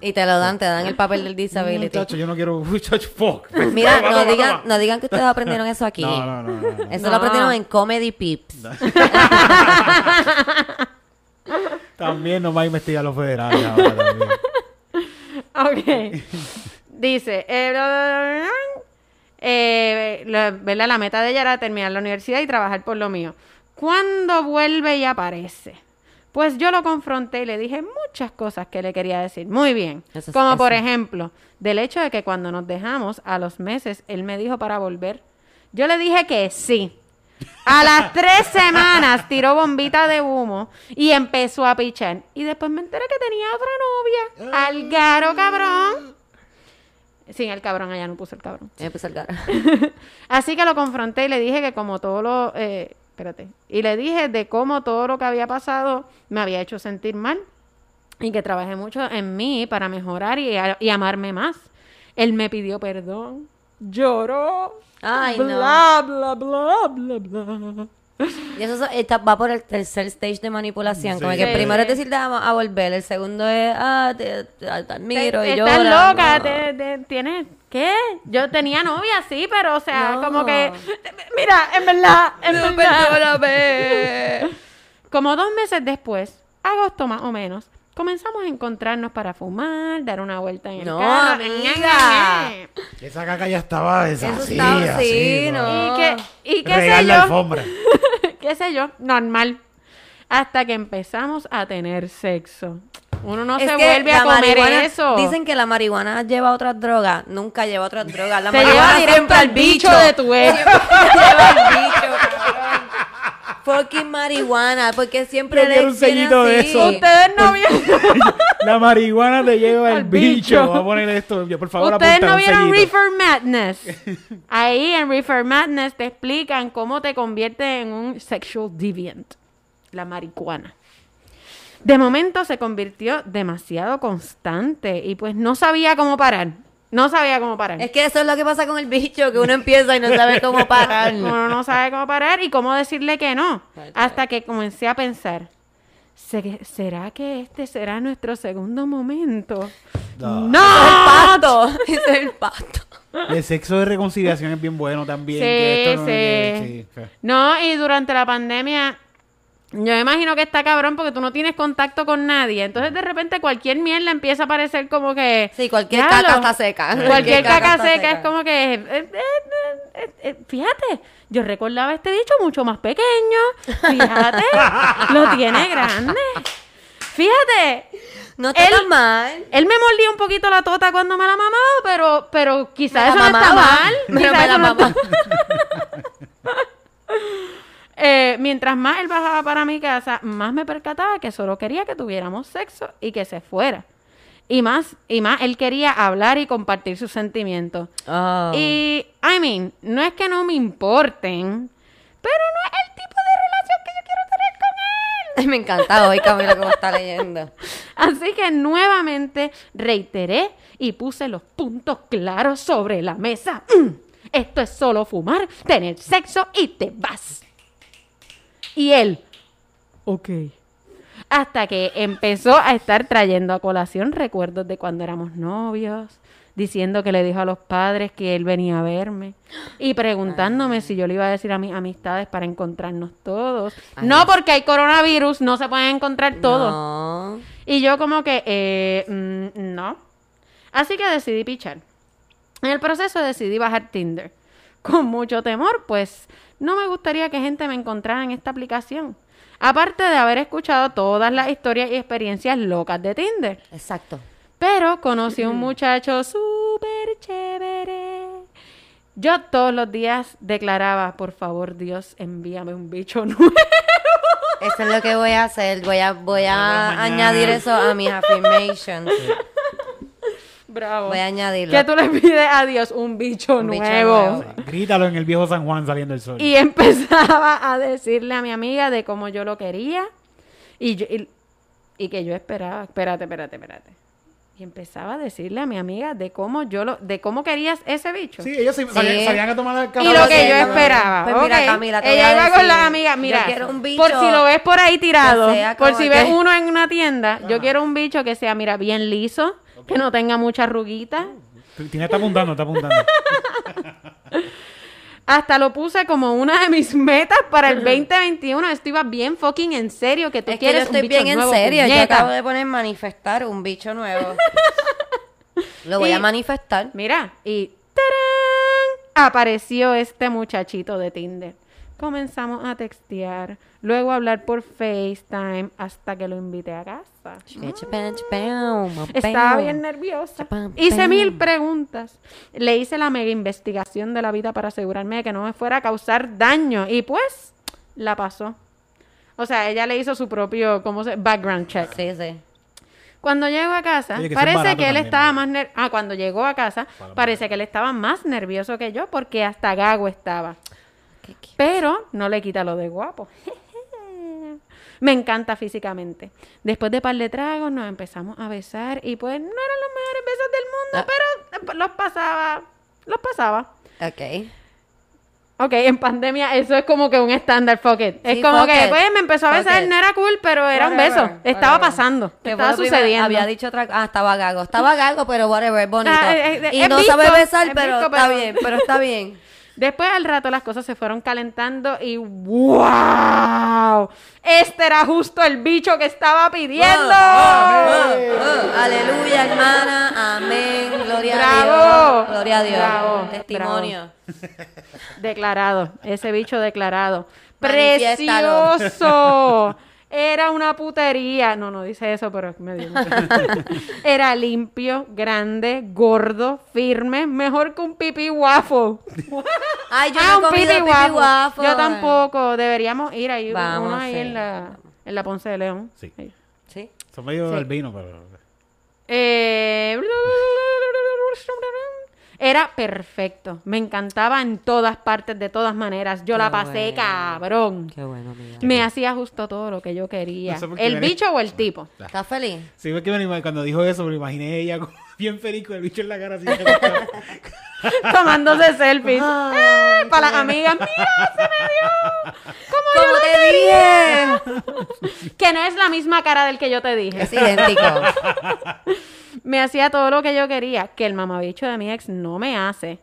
[laughs] Y te lo dan, te dan el papel del disability. Muchacho, yo no quiero. [laughs] Uy, chacho, fuck. Mira, no digan, no digan que ustedes aprendieron eso aquí. No, no, no, no, no. Eso No. lo aprendieron en Comedy Pips. También nos va a investigar los federales ahora también. Ok. Dice, eh, eh, la, ¿verdad? la meta de ella era terminar la universidad y trabajar por lo mío. ¿Cuándo vuelve y aparece? Pues yo lo confronté y le dije muchas cosas que le quería decir. Muy bien. Eso Como por ejemplo, del hecho de que cuando nos dejamos a los meses, él me dijo para volver. Yo le dije que sí. A las tres semanas tiró bombita de humo y empezó a pichar. Y después me enteré que tenía otra novia. Algaro, cabrón. Sin el cabrón, allá no puse el cabrón. Me puse el cara. [laughs] Así que lo confronté y le dije que como todo lo... eh, espérate. Y le dije de cómo todo lo que había pasado me había hecho sentir mal. Y que trabajé mucho en mí para mejorar y, amarme más. Él me pidió perdón. Lloró. Ay, no. bla, bla, bla, bla, bla. [laughs] Y eso so- está- va por el tercer stage de manipulación. Como que Sí. primero es decir, te vamos a volver. El segundo es, ah, te, te- te admiro y Te- llora. Estás loca, No. te- te- tienes... ¿Qué? Yo tenía novia, sí, pero o sea, No. como que... Mira, en verdad, en No, verdad. perdóname. [laughs] Como dos meses después, agosto más o menos, comenzamos a encontrarnos para fumar, dar una vuelta en el No, carro. amiga. Esa caca ya estaba Eso deshacida. sí, ¿no? Y que, y qué sé la yo, alfombra. [laughs] qué sé yo, normal. Hasta que empezamos a tener sexo. Uno no Es se vuelve a comer eso. Dicen que la marihuana lleva otras drogas. Nunca lleva otras drogas. La Te marihuana lleva directo siempre al bicho de tu ex. [laughs] lleva al bicho. Fucking marihuana, porque siempre le un sellito de eso. Ustedes no vieron, [laughs] La marihuana te lleva Al el bicho. bicho. Vamos a poner esto. Yo, por favor, ustedes no vieron. Reefer Madness. Ahí en Reefer Madness te explican cómo te convierte en un sexual deviant. La marihuana. De momento se convirtió demasiado constante y pues no sabía cómo parar. No sabía cómo parar. Es que eso es lo que pasa con el bicho, que uno empieza y no sabe cómo [laughs] parar. Uno no sabe cómo parar y cómo decirle que no. Hasta que comencé a pensar, "¿Se- ¿será que este será nuestro segundo momento? No. ¡No! el pato. Es el pato. [laughs] El sexo de reconciliación es bien bueno también. Sí, que esto no- sí. que- sí. No, y durante la pandemia, yo me imagino que está cabrón porque tú no tienes contacto con nadie. Entonces, de repente, cualquier mierda empieza a parecer como que. Sí, cualquier "Diablo, caca está seca. Cualquier caca seca es como que. eh, eh, eh, eh, fíjate, yo recordaba este bicho mucho más pequeño. Fíjate, lo tiene grande. Fíjate, No está Él- tan mal. él me mordía un poquito la tota cuando me la mamaba, pero, pero quizás eso no está mal. pero [laughs] me la no está- mamaba. [laughs] [laughs] Eh, mientras más él bajaba para mi casa, más me percataba que solo quería que tuviéramos sexo y que se fuera. Y más, y más, él quería hablar y compartir sus sentimientos. Oh. Y, I mean, no es que no me importen, pero no es el tipo de relación que yo quiero tener con él. Ay, [laughs] me encanta hoy, Camila, cómo está leyendo. Así que nuevamente reiteré y puse los puntos claros sobre la mesa. Mm, Esto es solo fumar, tener sexo y te vas. Y él, ok. Hasta que empezó a estar trayendo a colación recuerdos de cuando éramos novios, diciendo que le dijo a los padres que él venía a verme y preguntándome si yo le iba a decir a mis amistades para encontrarnos todos. Ay, no porque hay coronavirus, no se pueden encontrar todos. No. Y yo como que, eh, mm, no. Así que decidí pichar. En el proceso decidí bajar Tinder. Con mucho temor, pues no me gustaría que gente me encontrara en esta aplicación. Aparte de haber escuchado todas las historias y experiencias locas de Tinder. Exacto. Pero conocí a un [clears throat] muchacho súper chévere. Yo todos los días declaraba, por favor, Dios, envíame un bicho [laughs] nuevo. Eso es lo que voy a hacer. Voy a, voy a añadir eso a mis [laughs] affirmations. Bravo. Voy a añadirlo. ¿Qué tú le pides a Dios? Un bicho, Un bicho nuevo. nuevo. Grítalo en el viejo San Juan saliendo el sol. Y [laughs] empezaba a decirle a mi amiga de cómo yo lo quería y, yo- y, y que yo esperaba. Espérate, espérate, espérate. Y empezaba a decirle a mi amiga de cómo yo lo, de cómo querías ese bicho. Sí, ellos se- sabían, sabían que tomar el. Y lo que yo esperaba. pues mira, ok. Camila, te voy Ella a iba con decir, las amigas. yo Mira, quiero un por bicho si lo ves por ahí tirado, que sea por como si que- ves uno en una tienda, yo quiero un bicho que sea, mira, bien liso, que no tenga muchas ruguitas. Tina está apuntando, está apuntando. [laughs] Hasta lo puse como una de mis metas para el 2021. Esto iba bien fucking en serio, que tú Es que yo quieres un estoy bicho bien en nuevo, serio. Yo acabo de poner manifestar un bicho nuevo. [laughs] Lo voy Y- a manifestar. Mira, y ¡tarán! apareció este muchachito de Tinder. Comenzamos a textear, luego a hablar por FaceTime hasta que lo invité a casa. Estaba bien nerviosa. Hice mil preguntas. Le hice la mega investigación de la vida para asegurarme de que no me fuera a causar daño. Y pues, la pasó. O sea, ella le hizo su propio, ¿cómo se? Background check. Sí, sí. Cuando llego a casa, Oye, que parece que él también, estaba ¿no? más ner- Ah, cuando llegó a casa, Para- parece que él estaba más nervioso que yo porque hasta gago estaba. Qué cute. Pero no le quita lo de guapo. [laughs] Me encanta físicamente. Después de par de tragos nos empezamos a besar y pues no eran los mejores besos del mundo, Ah. pero los pasaba, los pasaba. Ok. Ok, en pandemia eso es como que un estándar, fuck it. Es Sí, como que, it. pues me empezó a besar, it. no era cool, pero era un Whatever, beso. Estaba whatever. pasando, ¿Qué fue estaba primero? sucediendo. Había dicho otra Ah, estaba gago. Estaba gago, pero whatever, bonito. Ah, eh, eh, y es no visco, sabe besar, es pero está bien, pero está bien. Después al rato las cosas se fueron calentando y ¡wow! Este era justo el bicho que estaba pidiendo. Oh, oh, aleluya, hermana. Amén. Gloria a. Dios. Gloria a Dios. Bravo, Testimonio. Declarado, ese bicho declarado. Precioso. Era una putería. No, no dice eso, pero me dio [laughs] Era limpio, grande, gordo, firme, mejor que un pipi waffle. [laughs] Ay, yo ah, no un pipi pipi waffle. waffle. Yo tampoco. Deberíamos ir ahí. Vamos, uno ahí sí. en la, en la Ponce de León. Sí. Ahí. Sí. Son medio Sí. del vino, pero. Eh, Era perfecto. Me encantaba en todas partes, de todas maneras. Yo Qué la pasé bueno. cabrón. Qué bueno, amiga. Me hacía justo todo lo que yo quería. No sé ¿El bicho o el tipo? ¿Estás feliz? Sí, es que me cuando dijo eso, me lo imaginé ella [laughs] bien feliz con el bicho en la cara así. [laughs] Tomándose selfies. Ay, para las amigas. Mira, se me dio. Como yo ¿Cómo lo te dije? Que no es la misma cara del que yo te dije. Es idéntico. [laughs] Me hacía todo lo que yo quería. Que el mamabicho de mi ex no me hace.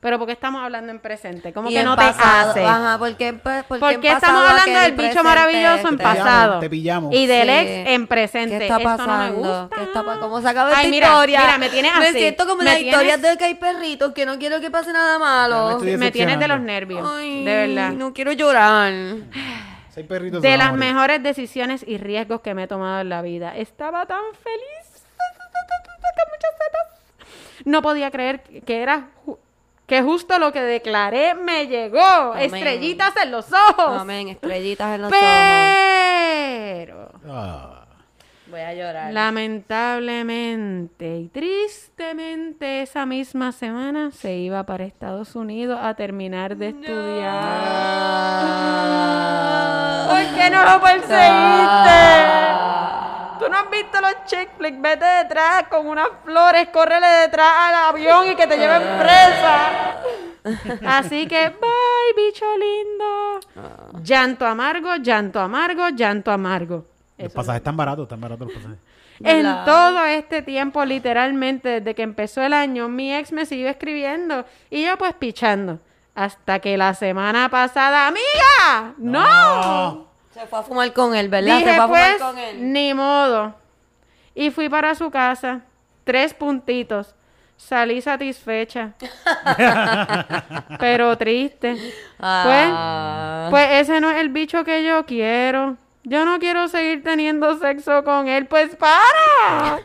Pero ¿por qué estamos hablando en presente? ¿Cómo Y que no pasado, te hace? Ajá, porque, pues, porque ¿Por qué pasado estamos hablando del bicho maravilloso en este, pillamos, pasado? te pillamos. Y del Sí. ex en presente. ¿Qué está Esto no me pasando? gusta. ¿Qué está pa- ¿Cómo se acaba esta Ay, mira, historia? mira, me tienes así. siento como en Me las historias tienes- de que hay perritos que no quiero que pase nada me malo. estoy Me tienes de los nervios. Ay, de verdad. no quiero llorar. Seis perritos De las mejores decisiones y riesgos que me he tomado en la vida. Estaba tan feliz. [laughs] Con muchas setas. No podía creer que era que justo lo que declaré me llegó. Estrellitas en los ojos. Amén, estrellitas en los ojos. Pero Ah. Voy a llorar. lamentablemente y tristemente esa misma semana se iba para Estados Unidos a terminar de estudiar. ¿Por qué no lo perseguiste? Tú no has visto los chick flicks, vete detrás con unas flores, córrele detrás al avión y que te lleven presa. Así que, bye, bicho lindo. Llanto amargo, llanto amargo, llanto amargo. Los pasajes están baratos, están baratos los pasajes. en todo este tiempo, literalmente, desde que empezó el año, mi ex me siguió escribiendo y yo pues pichando. Hasta que la semana pasada, amiga, no. Se fue a fumar con él, ¿verdad? Se fue a fumar pues, con él. ni modo. Y fui para su casa, tres puntitos. Salí satisfecha. [laughs] Pero triste. Ah. Pues ese no es el bicho que yo quiero. Yo no quiero seguir teniendo sexo con él. Pues para.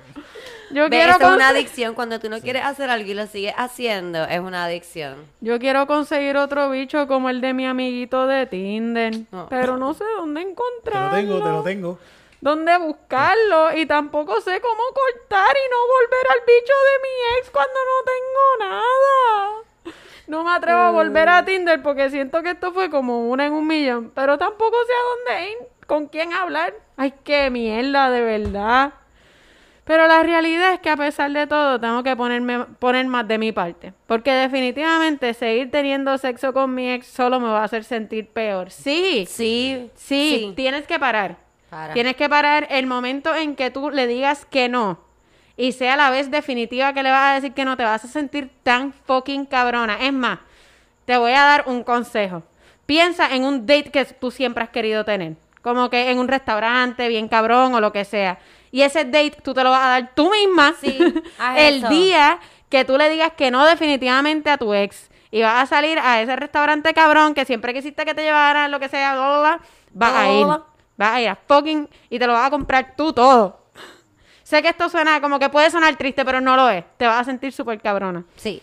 Yo Ve, quiero, es una adicción. Cuando tú no quieres hacer algo y lo sigues haciendo, es una adicción. yo quiero conseguir otro bicho como el de mi amiguito de Tinder. No. Pero no sé dónde Te lo encontrarlo. tengo, te lo tengo. Dónde buscarlo. Y tampoco sé cómo cortar y no volver al bicho de mi ex cuando no tengo nada. No me atrevo a volver a Tinder porque siento que esto fue como una en un millón. Pero tampoco sé a dónde ir, con quién hablar. Ay, qué mierda, de verdad. Pero la realidad es que a pesar de todo tengo que ponerme, poner más de mi parte. Porque definitivamente seguir teniendo sexo con mi ex solo me va a hacer sentir peor. Sí, Sí, sí, tienes que parar. Para. Tienes que parar el momento en que tú le digas que no. Y sea la vez definitiva que le vas a decir que no, te vas a sentir tan fucking cabrona. Es más, te voy a dar un consejo. Piensa en un date que tú siempre has querido tener. Como que en un restaurante, bien cabrón o lo que sea. Y ese date tú te lo vas a dar tú misma Sí, el eso. día que tú le digas que no definitivamente a tu ex. Y vas a salir a ese restaurante cabrón que siempre quisiste que te llevaran, lo que sea, bla, vas a ir. Vas a ir a fucking y te lo vas a comprar tú todo. Sé que esto suena como que puede sonar triste, pero no lo es. Te vas a sentir súper cabrona. Sí.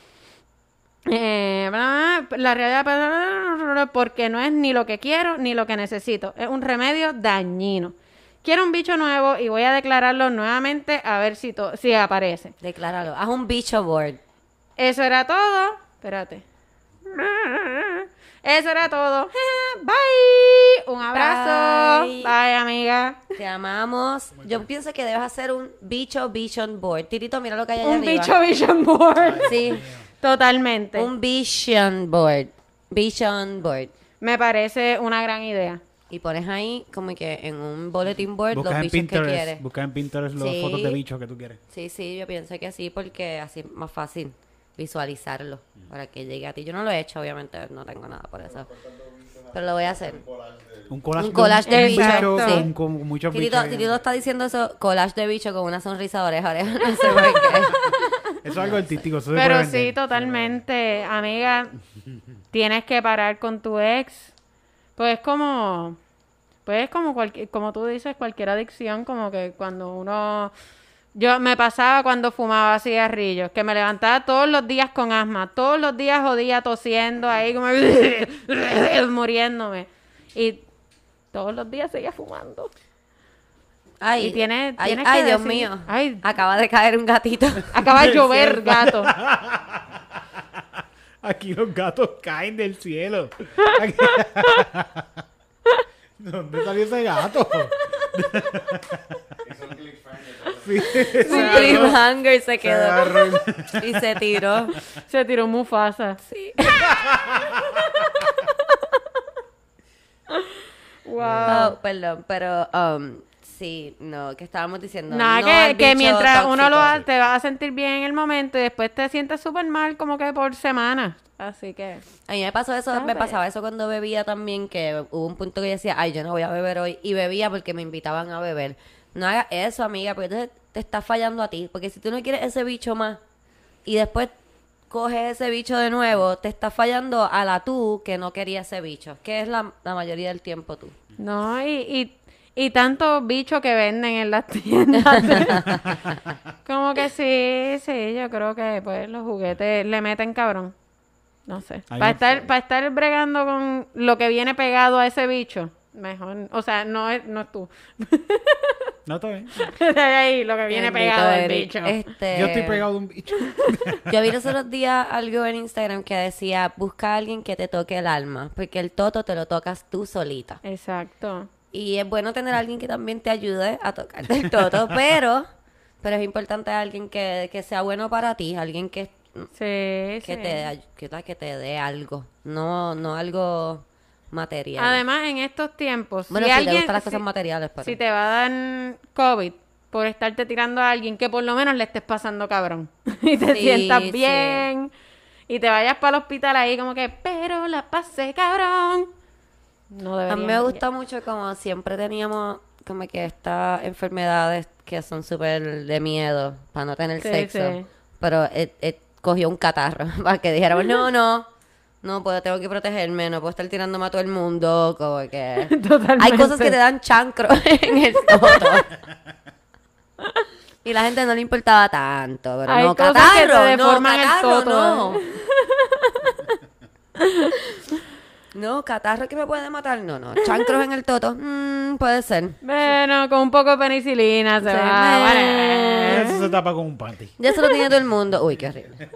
Eh, bla, bla, la realidad, porque no es ni lo que quiero ni lo que necesito. Es un remedio dañino. Quiero un bicho nuevo y voy a declararlo nuevamente a ver si, to- si aparece. Decláralo. Haz un bicho board. Eso era todo. Espérate. Eso era todo. [laughs] Bye. Un abrazo. Bye. Bye, amiga. Te amamos. Yo pienso que debes hacer un bicho vision board. Tirito, mira lo que hay allá Un arriba. bicho vision board. Sí. Totalmente. Un vision board. Vision board. Me parece una gran idea. Y pones ahí como que en un bulletin board los en bichos que quieres. busca en Pinterest las Sí. fotos de bichos que tú quieres. Sí, sí, yo pienso que sí, porque así es más fácil visualizarlo para que llegue a ti. Yo no lo he hecho, obviamente, no tengo nada por eso. Pero lo voy a hacer. Un collage, Un collage de bichos, bicho sí. con, con muchos Tirito, bichos. Está diciendo eso, collage de bicho con una sonrisa de oreja a oreja. [laughs] No sé por qué. Eso es algo artístico. Pero sí, totalmente. Amiga, tienes que parar con tu ex. Pues como... Pues como cualquier, como tú dices, cualquier adicción, como que cuando uno... Yo me pasaba cuando fumaba cigarrillos, que me levantaba todos los días con asma, todos los días jodía tosiendo ahí como [laughs] muriéndome. Y todos los días seguía fumando. Ay, Y tiene- ay, tienes que ay, Dios decir- mío. Ay. Acaba de caer un gatito. Acaba de Es llover, [laughs] gato. [laughs] Aquí los gatos caen del cielo. Aquí- ¿Dónde salió ese gato? Sí, se cliffhanger se se quedó agarró. y se tiró. Se tiró Mufasa. Sí. [laughs] Wow. Oh, perdón, pero um, sí, no, que estábamos diciendo. Nada, no que, que mientras uno lo hace, te vas a sentir bien en el momento y después te sientes súper mal como que por semana. Así que... A mí me pasó eso, me pasaba eso cuando bebía también, que hubo un punto que yo decía, ay, yo no voy a beber hoy, y bebía porque me invitaban a beber. No hagas eso, amiga, porque entonces te está fallando a ti, porque si tú no quieres ese bicho más, y después coges ese bicho de nuevo, te está fallando a la tú que no quería ese bicho, que es la, la mayoría del tiempo tú. No, y, y, y tantos bichos que venden en las [laughs] tiendas. [laughs] como que sí, sí, yo creo que pues los juguetes le meten cabrón. No sé. A Para estar, para estar bregando con lo que viene pegado a ese bicho, mejor. O sea, no es, no es tú. [laughs] No, está bien. Ahí, lo que viene Bendito pegado al Eric. bicho. Este, Yo estoy pegado de un bicho. Yo vi los otros días algo en Instagram que decía, busca a alguien que te toque el alma, porque el toto te lo tocas tú solita. Exacto. Y es bueno tener a alguien que también te ayude a tocarte el toto, [laughs] pero, pero es importante alguien que, que sea bueno para ti, alguien que, Sí, que, sí. te, que, que te dé algo, no, no algo material. Además, en estos tiempos, bueno, si si alguien, te gustan las cosas si- materiales, pero... si te va a dar COVID por estarte tirando a alguien que por lo menos le estés pasando cabrón [laughs] y te Sí, sientas bien y te vayas para el hospital ahí como que, pero la pasé cabrón. No. A mí me gusta mucho como siempre teníamos como que estas enfermedades que son súper de miedo para no tener Sí, sexo. sí. Pero cogió un catarro [laughs] para que dijéramos, no, no, no puedo, tengo que protegerme, no puedo estar tirándome a todo el mundo, como que... [laughs] Totalmente. Hay cosas que te dan chancro [laughs] en el toto. Y la gente no le importaba tanto, pero Hay no, catarro, no, el catarro, toto, no. No, catarro que me puede matar, no, no. Chancros en el toto, [laughs] mm, puede ser. Bueno, con un poco de penicilina se Sí. va. Vale. Eso se tapa con un panty. Ya se lo tiene todo el mundo. Uy, qué horrible.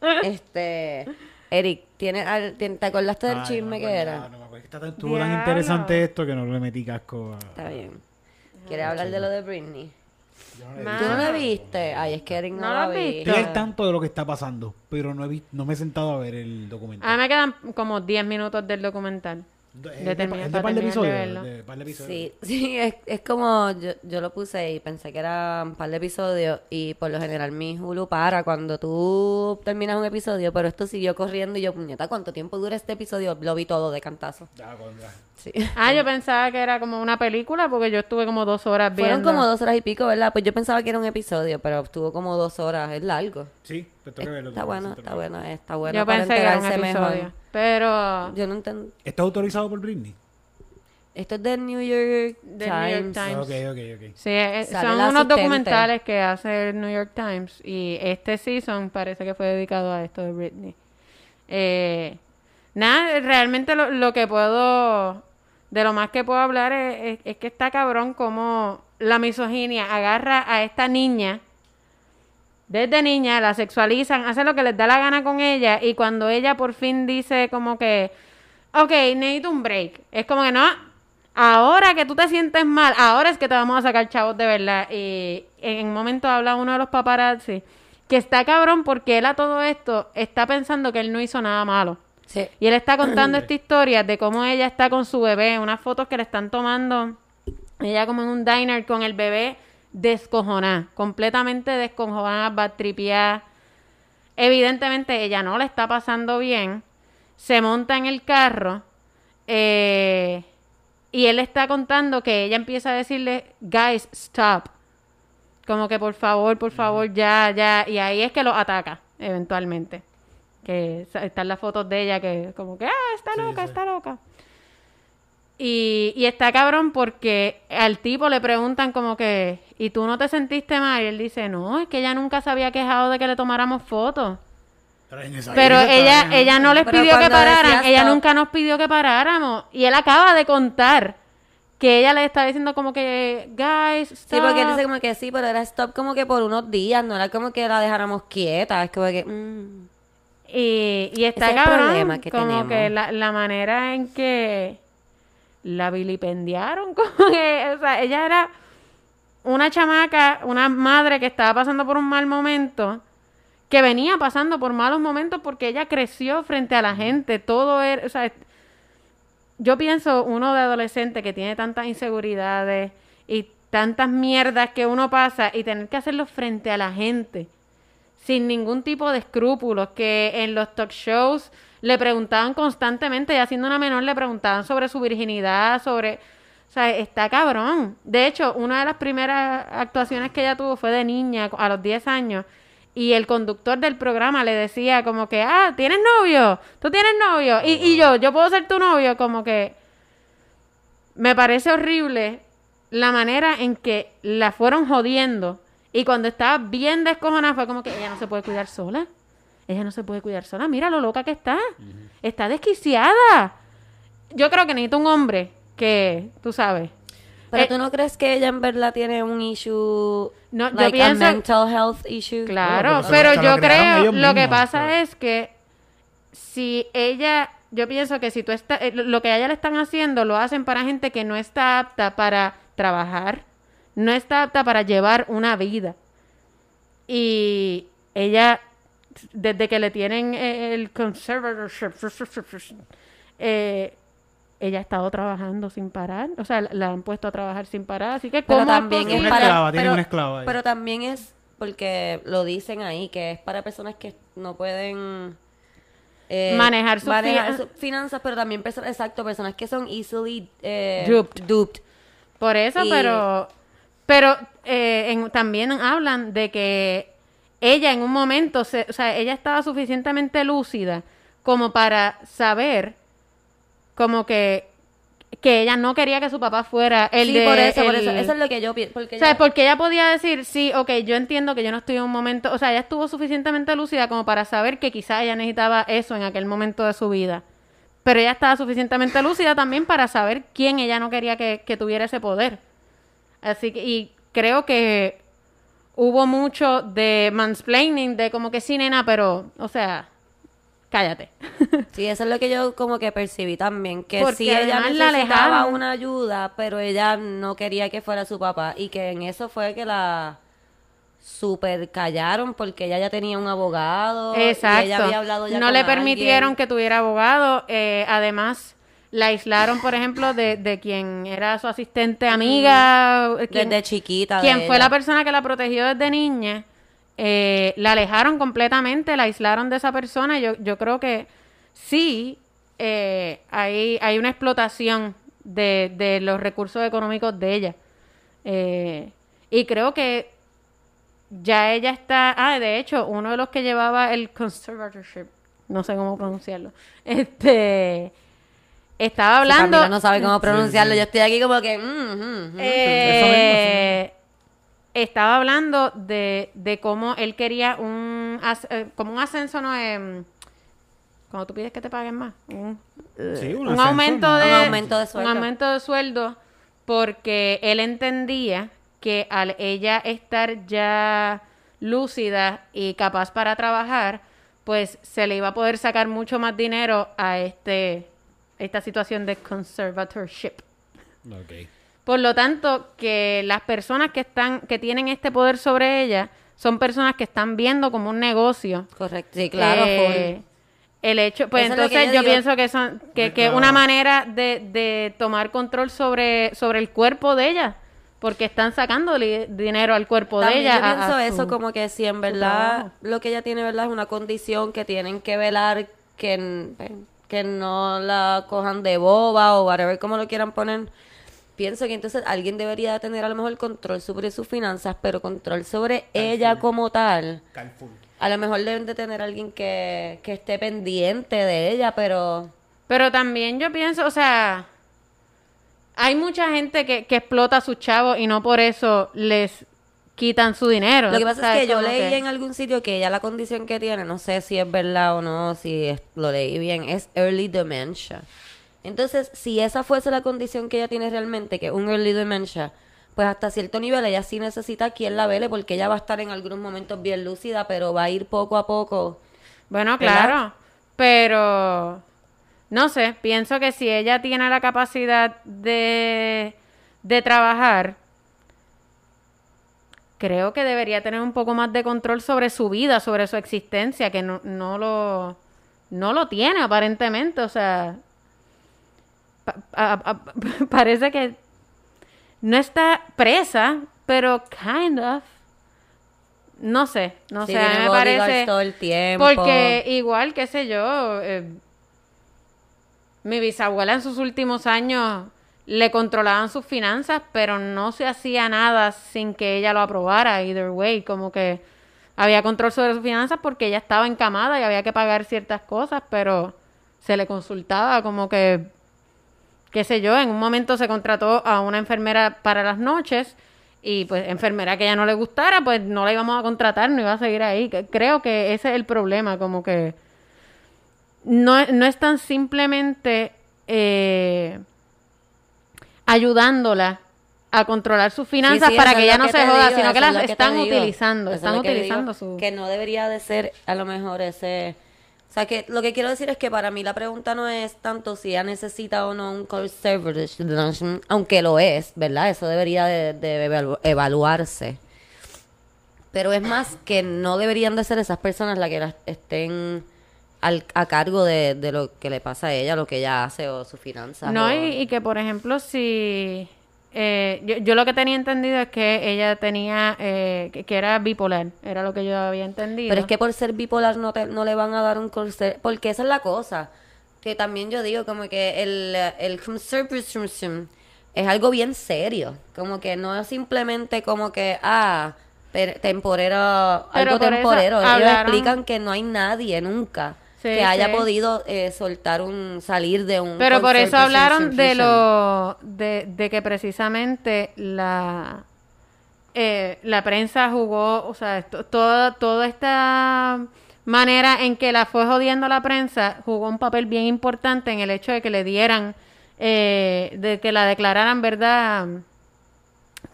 [laughs] este, Eric, ¿tiene, al- tiene- ¿te acordaste del Ay, chisme no que era? acuerdo, no me acuerdo. Está tan, estuvo tan interesante esto que no le metí casco a... Está bien. ¿Quieres hablar de lo de Britney? Yo no di. ¿Tú no lo viste? Ay, es que Eric no, No visto. visto. Estoy al tanto de lo que está pasando, pero no, he vi- no me he sentado a ver el A documental. mí me quedan como 10 minutos del documental. ¿Es de de, terminar- es de para par de terminar de episodios? verlo. de par de episodios. Sí, [laughs] sí, es, es como yo, yo lo puse y pensé que era un par de episodios y por lo general mi Hulu para cuando tú terminas un episodio, pero esto siguió corriendo y yo, puñeta, ¿cuánto tiempo dura este episodio? Lo vi todo de cantazo. Ya, con- ya. Sí. Ah, yo pensaba que era como una película porque yo estuve como dos horas viendo. Fueron como dos horas y pico, ¿verdad? Pues yo pensaba que era un episodio, pero estuvo como dos horas, es largo. Sí, te toca verlo. Está te bueno, está bueno, está bueno yo para pensé que era un episodio. mejor. Pero Yo no entiendo. ¿Está autorizado por Britney? Esto es del New York Del New York Times. Times. Ok, ok, ok. sí, eh, Sale son unos asistente. documentales que hace el New York Times y este season parece que fue dedicado a esto de Britney. Eh, nada, realmente lo, lo que puedo, de lo más que puedo hablar es, que está cabrón como la misoginia agarra a esta niña desde niña, la sexualizan, hacen lo que les da la gana con ella y cuando ella por fin dice como que, ok, necesito un break, es como que no, ahora que tú te sientes mal, ahora es que te vamos a sacar chavos de verdad. Y en un momento habla uno de los paparazzi que está cabrón porque él a todo esto está pensando que él no hizo nada malo. Sí. Y él está contando esta historia de cómo ella está con su bebé, unas fotos que le están tomando, ella como en un diner con el bebé descojonada, completamente descojonada, batripiada. Evidentemente ella no le está pasando bien, se monta en el carro eh, y él está contando que ella empieza a decirle, guys, stop. Como que por favor, por favor, ya, ya. Y ahí es que lo ataca, eventualmente. Que están las fotos de ella que como que, ah, está loca, sí. está loca. Y, y está cabrón porque al tipo le preguntan como que, ¿y tú no te sentiste mal? Y él dice, no, es que ella nunca se había quejado de que le tomáramos fotos. Pero ella, ella no les Pero pidió que pararan, ella stop- nunca nos pidió que paráramos. Y él acaba de contar que ella le está diciendo como que, guys, Sí, porque él stop". dice como que sí, pero era stop como que por unos días, no era como que la dejáramos quieta, es como que... mm. Y, y está Ese es el cabrón, problema que como tenemos. que la, la manera en que la vilipendiaron, [laughs] como que, o sea, ella era una chamaca, una madre que estaba pasando por un mal momento, que venía pasando por malos momentos porque ella creció frente a la gente, todo era, o sea, yo pienso uno de adolescente que tiene tantas inseguridades y tantas mierdas que uno pasa y tener que hacerlo frente a la gente sin ningún tipo de escrúpulos, que en los talk shows le preguntaban constantemente, ya siendo una menor, le preguntaban sobre su virginidad, sobre... O sea, está cabrón. De hecho, una de las primeras actuaciones que ella tuvo fue de niña, a los 10 años, y el conductor del programa le decía como que, ah, ¿tienes novio? ¿Tú tienes novio? Y, y yo, ¿yo puedo ser tu novio? Como que me parece horrible la manera en que la fueron jodiendo. Y cuando estaba bien descojonada fue como que ella no se puede cuidar sola. ella no se puede cuidar sola. Mira lo loca que está. Está desquiciada. Yo creo que necesita un hombre que, tú sabes. Pero Eh, tú no crees que ella en verdad tiene un issue, No, yo like pienso- a mental health issue? Claro, pero yo creo, lo que pasa pero- es que si ella, yo pienso que si tú estás, eh, lo que a ella le están haciendo lo hacen para gente que no está apta para trabajar, no está apta para llevar una vida. Y ella, desde que le tienen eh, el conservatorship, eh, ella ha estado trabajando sin parar, o sea, la han puesto a trabajar sin parar, así que Pero ¿cómo también es Una para... esclava, tiene pero, una esclava ahí. pero también es porque lo dicen ahí, que es para personas que no pueden... eh, Manejar sus manejar sus finanzas, pero también personas, exacto, personas que son easily eh, Duped. duped. Por eso, Y- pero pero eh, en- también hablan de que ella en un momento, se, o sea, ella estaba suficientemente lúcida como para saber como que que ella no quería que su papá fuera el sí, de por eso, por eso. Eso es lo que yo pienso. Porque o sea, ella- porque ella podía decir, sí, ok, yo entiendo que yo no estoy en un momento, o sea, ella estuvo suficientemente lúcida como para saber que quizá ella necesitaba eso en aquel momento de su vida. Pero ella estaba suficientemente lúcida también para saber quién ella no quería que, que tuviera ese poder. Así que, y creo que hubo mucho de mansplaining, de como que sí, nena, pero, o sea, cállate. [laughs] Sí, eso es lo que yo como que percibí también, que Porque sí ella la necesitaba alejaron. una ayuda, pero ella no quería que fuera su papá y que en eso fue que la super callaron porque ella ya tenía un abogado Exacto. y ella había hablado ya no con le permitieron alguien. que tuviera abogado. eh, además, la aislaron, por ejemplo, de, de quien era su asistente amiga. eh, quien- desde chiquita. de quien fue ella. la persona que la protegió desde niña, eh, la alejaron completamente, la aislaron de esa persona. Yo, yo creo que sí eh, hay, hay una explotación de, de los recursos económicos de ella. Eh, y creo que ya ella está. Ah, de hecho, uno de los que llevaba el conservatorship, no sé cómo pronunciarlo, [laughs] este. Estaba Si hablando. Camila no sabe cómo pronunciarlo. Yo estoy aquí como que... mm, mm, mm. Eh, estaba hablando de, de cómo él quería un as- eh, como un ascenso no es cuando tú pides que te paguen más un, Sí, un un ascenso, aumento ¿no? de Un aumento de sueldo. un aumento de sueldo porque él entendía que al ella estar ya lúcida y capaz para trabajar pues se le iba a poder sacar mucho más dinero a este esta situación de conservatorship Ok. por lo tanto, que las personas que están, que tienen este poder sobre ella, son personas que están viendo como un negocio. Correcto, sí, claro. eh, el hecho, pues Eso que entonces yo digo. pienso que son, que, que Claro. una manera de, de tomar control sobre, sobre el cuerpo de ella, porque están sacando dinero al cuerpo de ella. yo a- pienso a eso como que si en verdad lo que ella tiene verdad es una condición que tienen que velar que, n- que no la cojan de boba o whatever como lo quieran poner pienso que entonces alguien debería tener a lo mejor control sobre sus finanzas pero control sobre ella como tal. A lo mejor deben de tener alguien que, que esté pendiente de ella pero Pero también yo pienso, o sea, hay mucha gente que, que explota a sus chavos y no por eso les quitan su dinero. Lo que pasa es que yo leí que- en algún sitio que ella la condición que tiene, no sé si es verdad o no, si es- lo leí bien, es early dementia. Entonces, si esa fuese la condición que ella tiene realmente, que es un early dementia, pues hasta cierto nivel ella sí necesita quien la vele porque ella va a estar en algunos momentos bien lúcida, pero va a ir poco a poco. Bueno, ¿verdad? claro, pero no sé, pienso que si ella tiene la capacidad de, de trabajar, creo que debería tener un poco más de control sobre su vida, sobre su existencia, que no, no lo no lo tiene aparentemente, o sea, pa- a- a- [laughs] parece que no está presa, pero kind of. No sé, no Sí, sé, me parece todo el tiempo. porque igual, qué sé yo, eh, mi bisabuela en sus últimos años le controlaban sus finanzas, pero no se hacía nada sin que ella lo aprobara, either way, como que había control sobre sus finanzas porque ella estaba encamada y había que pagar ciertas cosas, pero se le consultaba como que, qué sé yo, en un momento se contrató a una enfermera para las noches y pues enfermera que ella no le gustara, pues no la íbamos a contratar, no iba a seguir ahí. Creo que ese es el problema, como que no, no es tan simplemente eh, ayudándola a controlar sus finanzas Sí, sí, para que ella no se joda, digo, sino que las están utilizando, es están digo, utilizando su... Que no debería de ser, a lo mejor, ese... O sea, que lo que quiero decir es que para mí la pregunta no es tanto si ella necesita o no un conservatorship, aunque lo es, ¿verdad? Eso debería de, de evalu- evaluarse. Pero es más que no deberían de ser esas personas las que las estén al- a cargo de, de lo que le pasa a ella, lo que ella hace o sus finanzas. No, o- y, y que por ejemplo, si eh, yo, yo lo que tenía entendido es que ella tenía, eh, que, que era bipolar, era lo que yo había entendido. Pero es que por ser bipolar no, te, no le van a dar un porque esa es la cosa. Que también yo digo como que el, el es algo bien serio. Como que no es simplemente como que, ah, temporero, Pero algo temporero. Ellos hablaron- explican que no hay nadie nunca Sí, que haya sí. podido eh, soltar un, salir de un Pero por eso hablaron de lo, de, de que precisamente la, eh, la prensa jugó, o sea, to- toda, toda esta manera en que la fue jodiendo la prensa jugó un papel bien importante en el hecho de que le dieran, eh, de que la declararan, ¿verdad?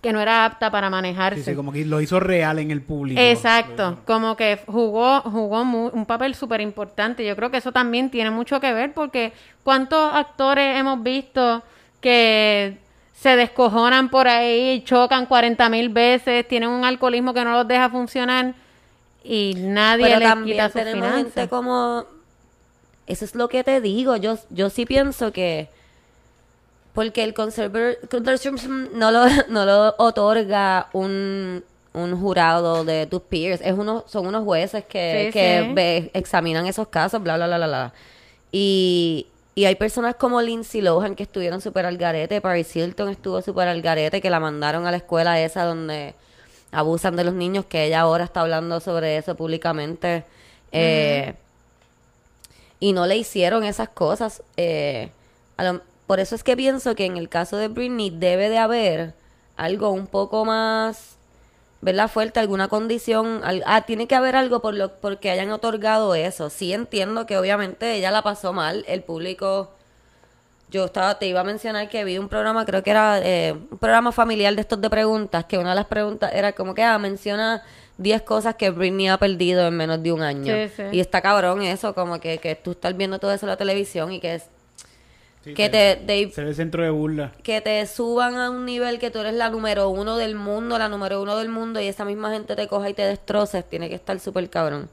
Que no era apta para manejarse. Sí, sí, como que lo hizo real en el público. Exacto, como que jugó jugó un papel súper importante. Yo creo que eso también tiene mucho que ver porque cuántos actores hemos visto que se descojonan por ahí, chocan 40 mil veces, tienen un alcoholismo que no los deja funcionar y nadie Pero les también quita sus tenemos finanzas. gente como... Eso es lo que te digo. Yo, yo sí pienso que... Porque el conservatism no lo, [laughs] no lo otorga un, un jurado de tus peers. Es uno, son unos jueces que, Sí, que sí. ve- examinan esos casos, bla, bla, bla, bla, bla. Y, y hay personas como Lindsay Lohan que estuvieron súper al garete. Paris Hilton estuvo súper al garete, que la mandaron a la escuela esa donde abusan de los niños, que ella ahora está hablando sobre eso públicamente. Eh, Y no le hicieron esas cosas. eh, a lo- por eso es que pienso que en el caso de Britney debe de haber algo un poco más, ¿verdad? Fuerte, alguna condición. al- ah, tiene que haber algo por lo porque hayan otorgado eso. Sí entiendo que obviamente ella la pasó mal, el público... Yo estaba, te iba a mencionar que vi un programa, creo que era eh, un programa familiar de estos de preguntas, que una de las preguntas era como que, ah, menciona 10 cosas que Britney ha perdido en menos de un año. Sí, sí. Y está cabrón eso, como que, que tú estás viendo todo eso en la televisión y que, es- Sí, que se- te, te- Se ve centro de burla. que te suban a un nivel que tú eres la número uno del mundo, la número uno del mundo, y esa misma gente te coja y te destroces, tiene que estar súper cabrón.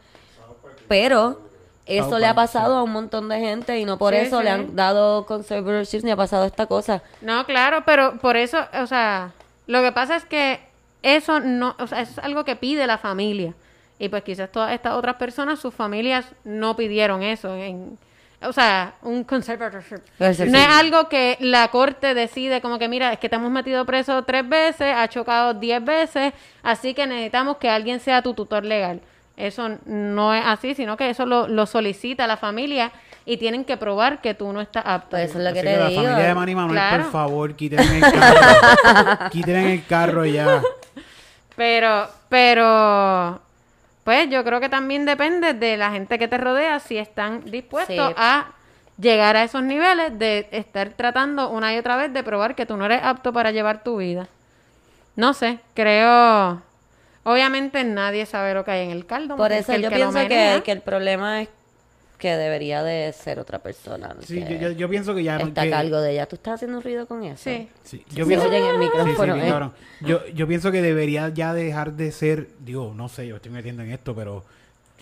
Pero eso South le ha Park, pasado a un montón de gente y no por Sí, eso sí. le han dado conservatorship ni ha pasado esta cosa. No, claro, pero por eso, o sea, lo que pasa es que eso no, o sea, eso es algo que pide la familia. Y pues quizás todas estas otras personas, sus familias no pidieron eso. En, o sea, un conservatorship. No es algo que la corte decide como que, mira, es que te hemos metido preso tres veces, ha chocado diez veces, así que necesitamos que alguien sea tu tutor legal. Eso no es así, sino que eso lo, lo solicita la familia y tienen que probar que tú no estás apto. Pues eso es lo Así que que te la digo. familia de Manny Manuel, Claro. por favor, quiten el carro. [laughs] quiten el carro ya. Pero, pero, pues yo creo que también depende de la gente que te rodea si están dispuestos Sí. a llegar a esos niveles de estar tratando una y otra vez de probar que tú no eres apto para llevar tu vida. No sé, creo, obviamente nadie sabe lo que hay en el caldo. Por eso que el yo que pienso que, que el problema es que debería de ser otra persona. Sí, yo, yo, yo pienso que ya... está que- a cargo de ella. ¿Tú estás haciendo ruido con eso? Sí. Sí, yo Se pienso, oye en el Sí, sí, micrófono, bien eh. cabrón. Yo, yo pienso que debería ya dejar de ser, digo, no sé, yo estoy metiendo en esto, pero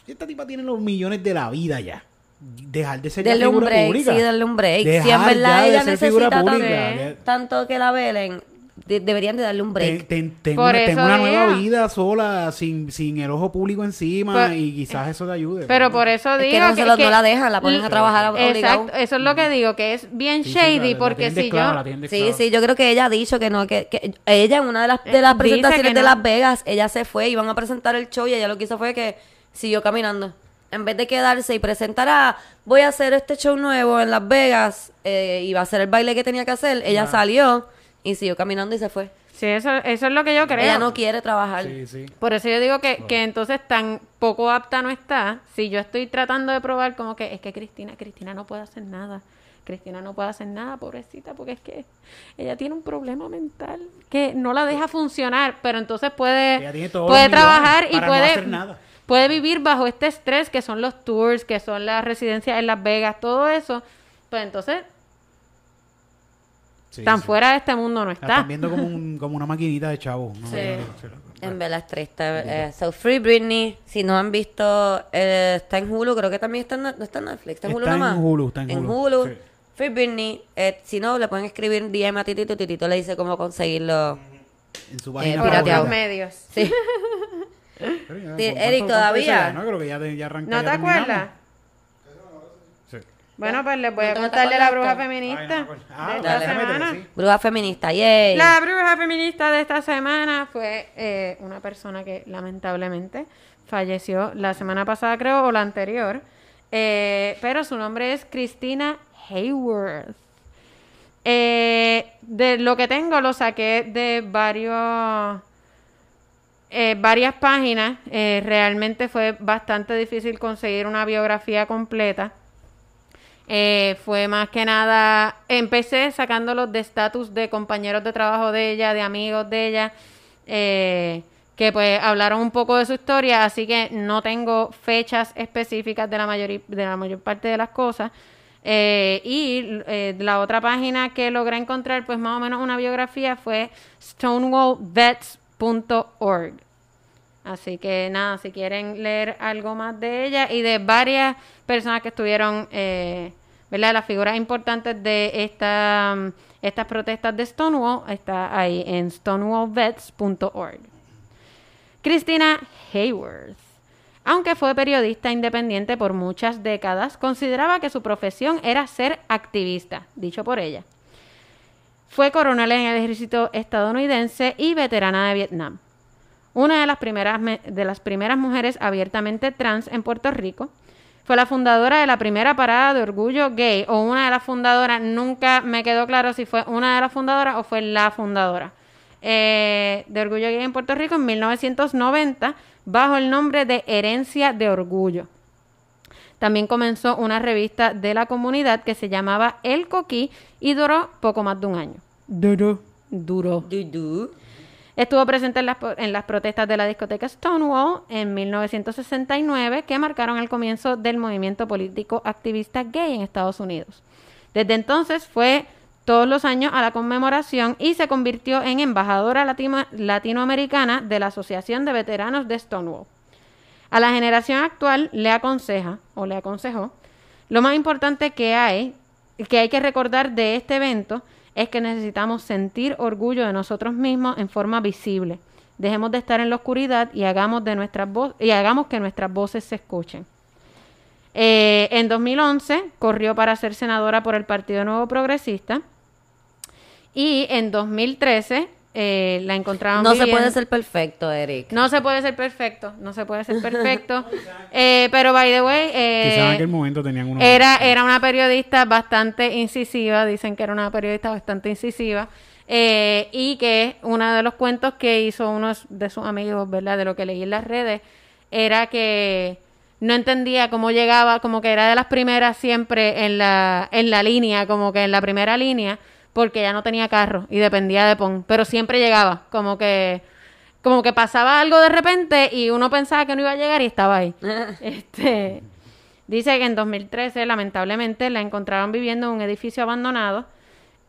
esta tipa tiene los millones de la vida ya. Dejar de ser ya Darle un figura break, pública. sí, darle un break. si en Dejar verdad ella figura necesita tanto. Sí. tanto que la velen, de- deberían de darle un break. Ten- ten- ten Por una, nueva digo. vida sola, sin, sin el ojo público encima, Pero- y quizás eso te ayude. Pero por eso Es que digo no se lo- no la dejan, la ponen a trabajar obligado. Exacto, eso es lo que digo, que es bien Sí, shady, la porque de si yo... de Sí, sí, yo creo que ella ha dicho que no, que, que ella en una de las, de Eh, las dice presentaciones que de. Las Vegas, ella se fue, iban a presentar el show y ella lo que hizo fue que siguió caminando. En vez de quedarse y presentar a, voy a hacer este show nuevo en Las Vegas eh, y va a hacer el baile que tenía que hacer, ella salió y siguió caminando y se fue. Sí, eso, eso es lo que yo creo. Ella no quiere trabajar. Sí, sí. Por eso yo digo que, que entonces tan poco apta no está. Si yo estoy tratando de probar como que es que Cristina, Cristina no puede hacer nada. Cristina no puede hacer nada, pobrecita, porque es que ella tiene un problema mental que no la deja funcionar, pero entonces puede, puede trabajar y no puede, hacer nada. puede vivir bajo este estrés que son los tours, que son las residencias en Las Vegas, todo eso. Pues entonces, Sí, tan sí. fuera de este mundo no La está. están viendo como, un, como una maquinita de chavo. ¿no? Sí. En verdad es triste. eh, so, Free Britney, si no han visto, eh, está en Hulu, creo que también está en, no está en Netflix, está en Hulu Está en nomás. Hulu, está en Hulu, sí. Free Britney, eh, si no, le pueden escribir DM a Titito, Titito le dice cómo conseguirlo. En su Eh, página Por pirateado. otros favorita. medios. Sí. Pero ya, Sí, ¿cuánto- Eric, ¿todavía? No, creo que ya, te- ya. ¿No te acuerdas? Bueno, pues les voy ¿No a te contar de la bruja Ay, no me feminista. Ah, de esta semana. sí. Bruja feminista, yay. La bruja feminista de esta semana fue eh, una persona que lamentablemente falleció la semana pasada, creo, o la anterior. Eh, pero su nombre es Christina Hayworth. Eh, de lo que tengo lo saqué de varios eh, varias páginas. Eh, realmente fue bastante difícil conseguir una biografía completa. Eh, fue más que nada, empecé sacándolos de estatus de compañeros de trabajo de ella, de amigos de ella, eh, que pues hablaron un poco de su historia, así que no tengo fechas específicas de la, mayoría, de la mayor parte de las cosas. Eh, y eh, la otra página que logré encontrar, pues más o menos una biografía, fue stonewallvets.org. Así que nada, si quieren leer algo más de ella y de varias personas que estuvieron, eh, ¿verdad? Las figuras importantes de esta, estas protestas de Stonewall, está ahí en stonewallvets.org. Christina Hayworth. Aunque fue periodista independiente por muchas décadas, consideraba que su profesión era ser activista, dicho por ella. Fue coronel en el ejército estadounidense y veterana de Vietnam. Una de las primeras, me- de las primeras mujeres abiertamente trans en Puerto Rico. Fue la fundadora de la primera parada de orgullo gay, o una de las fundadoras, nunca me quedó claro si fue una de las fundadoras o fue la fundadora, eh, de orgullo gay en Puerto Rico en 1990, bajo el nombre de Herencia de Orgullo. También comenzó una revista de la comunidad que se llamaba El Coquí y duró poco más de un año. Duró. Duró. Du-du. Estuvo presente en las, protestas de la discoteca Stonewall en 1969, que marcaron el comienzo del movimiento político activista gay en Estados Unidos. Desde entonces fue todos los años a la conmemoración y se convirtió en embajadora latino- latinoamericana de la Asociación de Veteranos de Stonewall. A la generación actual le aconseja o le aconsejó lo más importante que hay que hay que recordar de este evento es que necesitamos sentir orgullo de nosotros mismos en forma visible. Dejemos de estar en la oscuridad y hagamos de nuestras y hagamos que nuestras voces se escuchen. Eh, en 2011 corrió para ser senadora por el Partido Nuevo Progresista y en 2013 eh, la encontraron No se puede ser perfecto, Eric. no se puede ser perfecto, no se puede ser perfecto. [laughs] Eh, pero, by the way, eh, Quizás en aquel momento tenían era, era una periodista bastante incisiva, dicen que era una periodista bastante incisiva, eh, y que uno de los cuentos que hizo uno de sus amigos, ¿verdad? De lo que leí en las redes, era que no entendía cómo llegaba, como que era de las primeras siempre en la, en la línea, como que en la primera línea, porque ya no tenía carro y dependía de PON, pero siempre llegaba, como que como que pasaba algo de repente y uno pensaba que no iba a llegar y estaba ahí. [laughs] este dice que en 2013 lamentablemente la encontraron viviendo en un edificio abandonado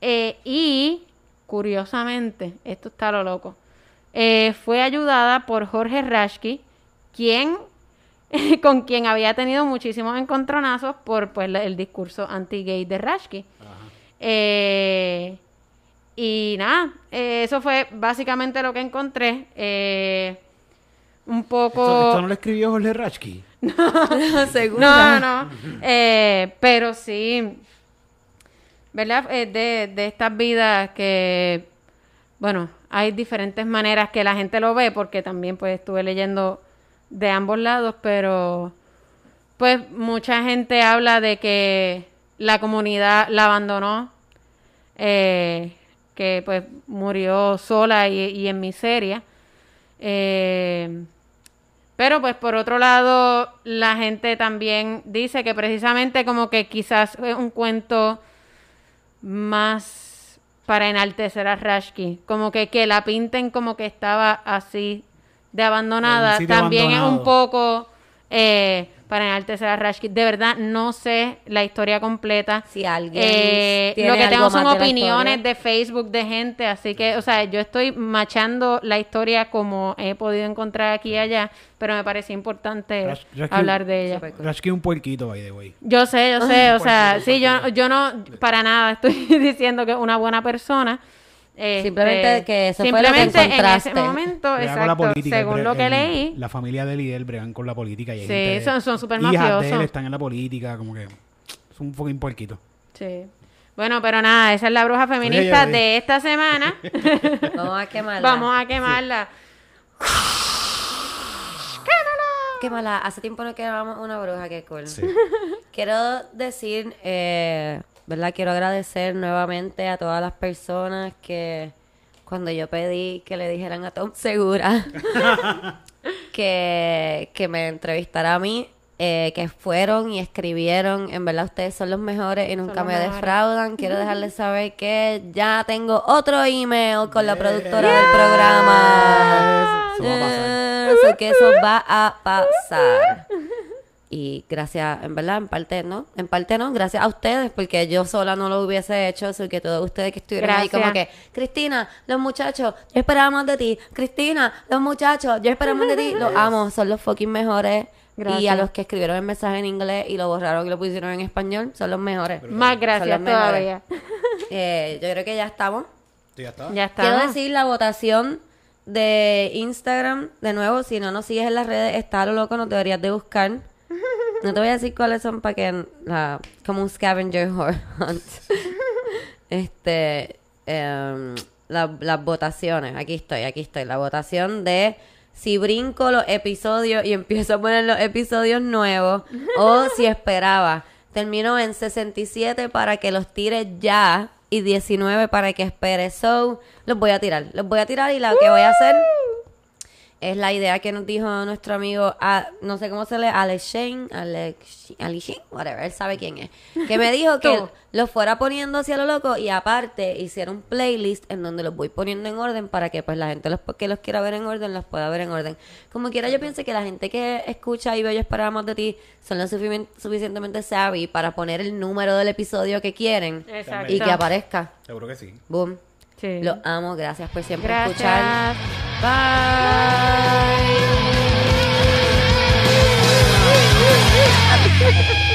eh, y curiosamente, esto está lo loco, eh, fue ayudada por Jorge Rashki, quien [laughs] con quien había tenido muchísimos encontronazos por pues, el discurso anti-gay de Rashki. Eh, y nada, eh, eso fue básicamente lo que encontré. Eh, un poco... ¿Esto, esto no lo escribió Jorge Rachki? [laughs] [laughs] Seguro. No, no. Eh, pero sí, ¿verdad? Eh, de, de estas vidas que, bueno, hay diferentes maneras que la gente lo ve, porque también pues estuve leyendo de ambos lados, pero pues mucha gente habla de que la comunidad la abandonó. Eh, que pues murió sola y, y en miseria. Eh, pero pues por otro lado, la gente también dice que precisamente como que quizás es un cuento más para enaltecer a Rashki. Como que, que la pinten como que estaba así de abandonada. También es un poco eh, para enaltecer a Rashki. De verdad, no sé la historia completa. Si alguien Eh, tiene lo que algo tengo son de opiniones de Facebook de gente, así que, o sea, yo estoy machando la historia como he podido encontrar aquí y allá, pero me parece importante Rash- Rashki- hablar de ella. Rashki es un puerquito, by the way. Yo sé, yo sé, o sea, sí, yo, yo no, para nada estoy [laughs] diciendo que es una buena persona. Este, Simplemente que eso fue lo que simplemente en encontraste. ese momento, Brega con la exacto, política, según lo que el- leí, La familia de él bregan con la política. Y hay Sí, gente- son- son súper de mafiosos. él están en la política, como que es un fucking puerquito. sí. Bueno, pero nada, esa es la bruja feminista de esta semana. [laughs] Vamos a quemarla. Vamos a quemarla. [laughs] Quémala. Hace tiempo no quemábamos una bruja, qué cool. Sí. [laughs] Quiero decir, eh, ¿verdad? Quiero agradecer nuevamente a todas las personas que cuando yo pedí que le dijeran a Tom Segura [laughs] que, que me entrevistara a mí, eh, que fueron y escribieron, en verdad ustedes son los mejores y nunca me mejores. defraudan. Quiero dejarles saber que ya tengo otro email con la productora del programa. Eso va a pasar. Eso que eso va a pasar. Y gracias, en verdad, en parte no, en parte no, gracias a ustedes, porque yo sola no lo hubiese hecho, así que todos ustedes que estuvieron ahí Gracias. como que, Cristina, los muchachos, yo esperaba más de ti, Cristina, los muchachos, yo esperaba más de ti, los amo, [laughs] son los fucking mejores. Y a los que escribieron el mensaje en inglés y lo borraron y lo pusieron en español, son los mejores. Más Son gracias los mejores. todavía. [laughs] Eh, yo creo que ya estamos. ¿Ya está? Ya está. Quiero decir la votación de Instagram, de nuevo, si no nos sigues en las redes, está a lo loco, nos deberías de buscar. No te voy a decir cuáles son para que, la- como un scavenger hunt. [laughs] este, em, la- las votaciones, aquí estoy, aquí estoy, la votación de si brinco los episodios y empiezo a poner los episodios nuevos o [laughs] si esperaba. Termino en 67 para que los tire ya y 19 para que espere. So, los voy a tirar. Los voy a tirar y lo que voy a hacer es la idea que nos dijo nuestro amigo, a- no sé cómo se lee, Alex Shane, Alex, Alex Shane, whatever, él sabe quién es. Que me dijo que los fuera poniendo hacia lo loco y aparte hiciera un playlist en donde los voy poniendo en orden para que pues la gente los, que los quiera ver en orden los pueda ver en orden. Como quiera yo pienso que la gente que escucha y ve yo esperamos de ti son lo sufici- suficientemente savvy para poner el número del episodio que quieren Exacto. y que aparezca. Seguro que sí. Boom. Sí. Los amo, gracias por siempre Gracias. escuchar. Bye. [laughs]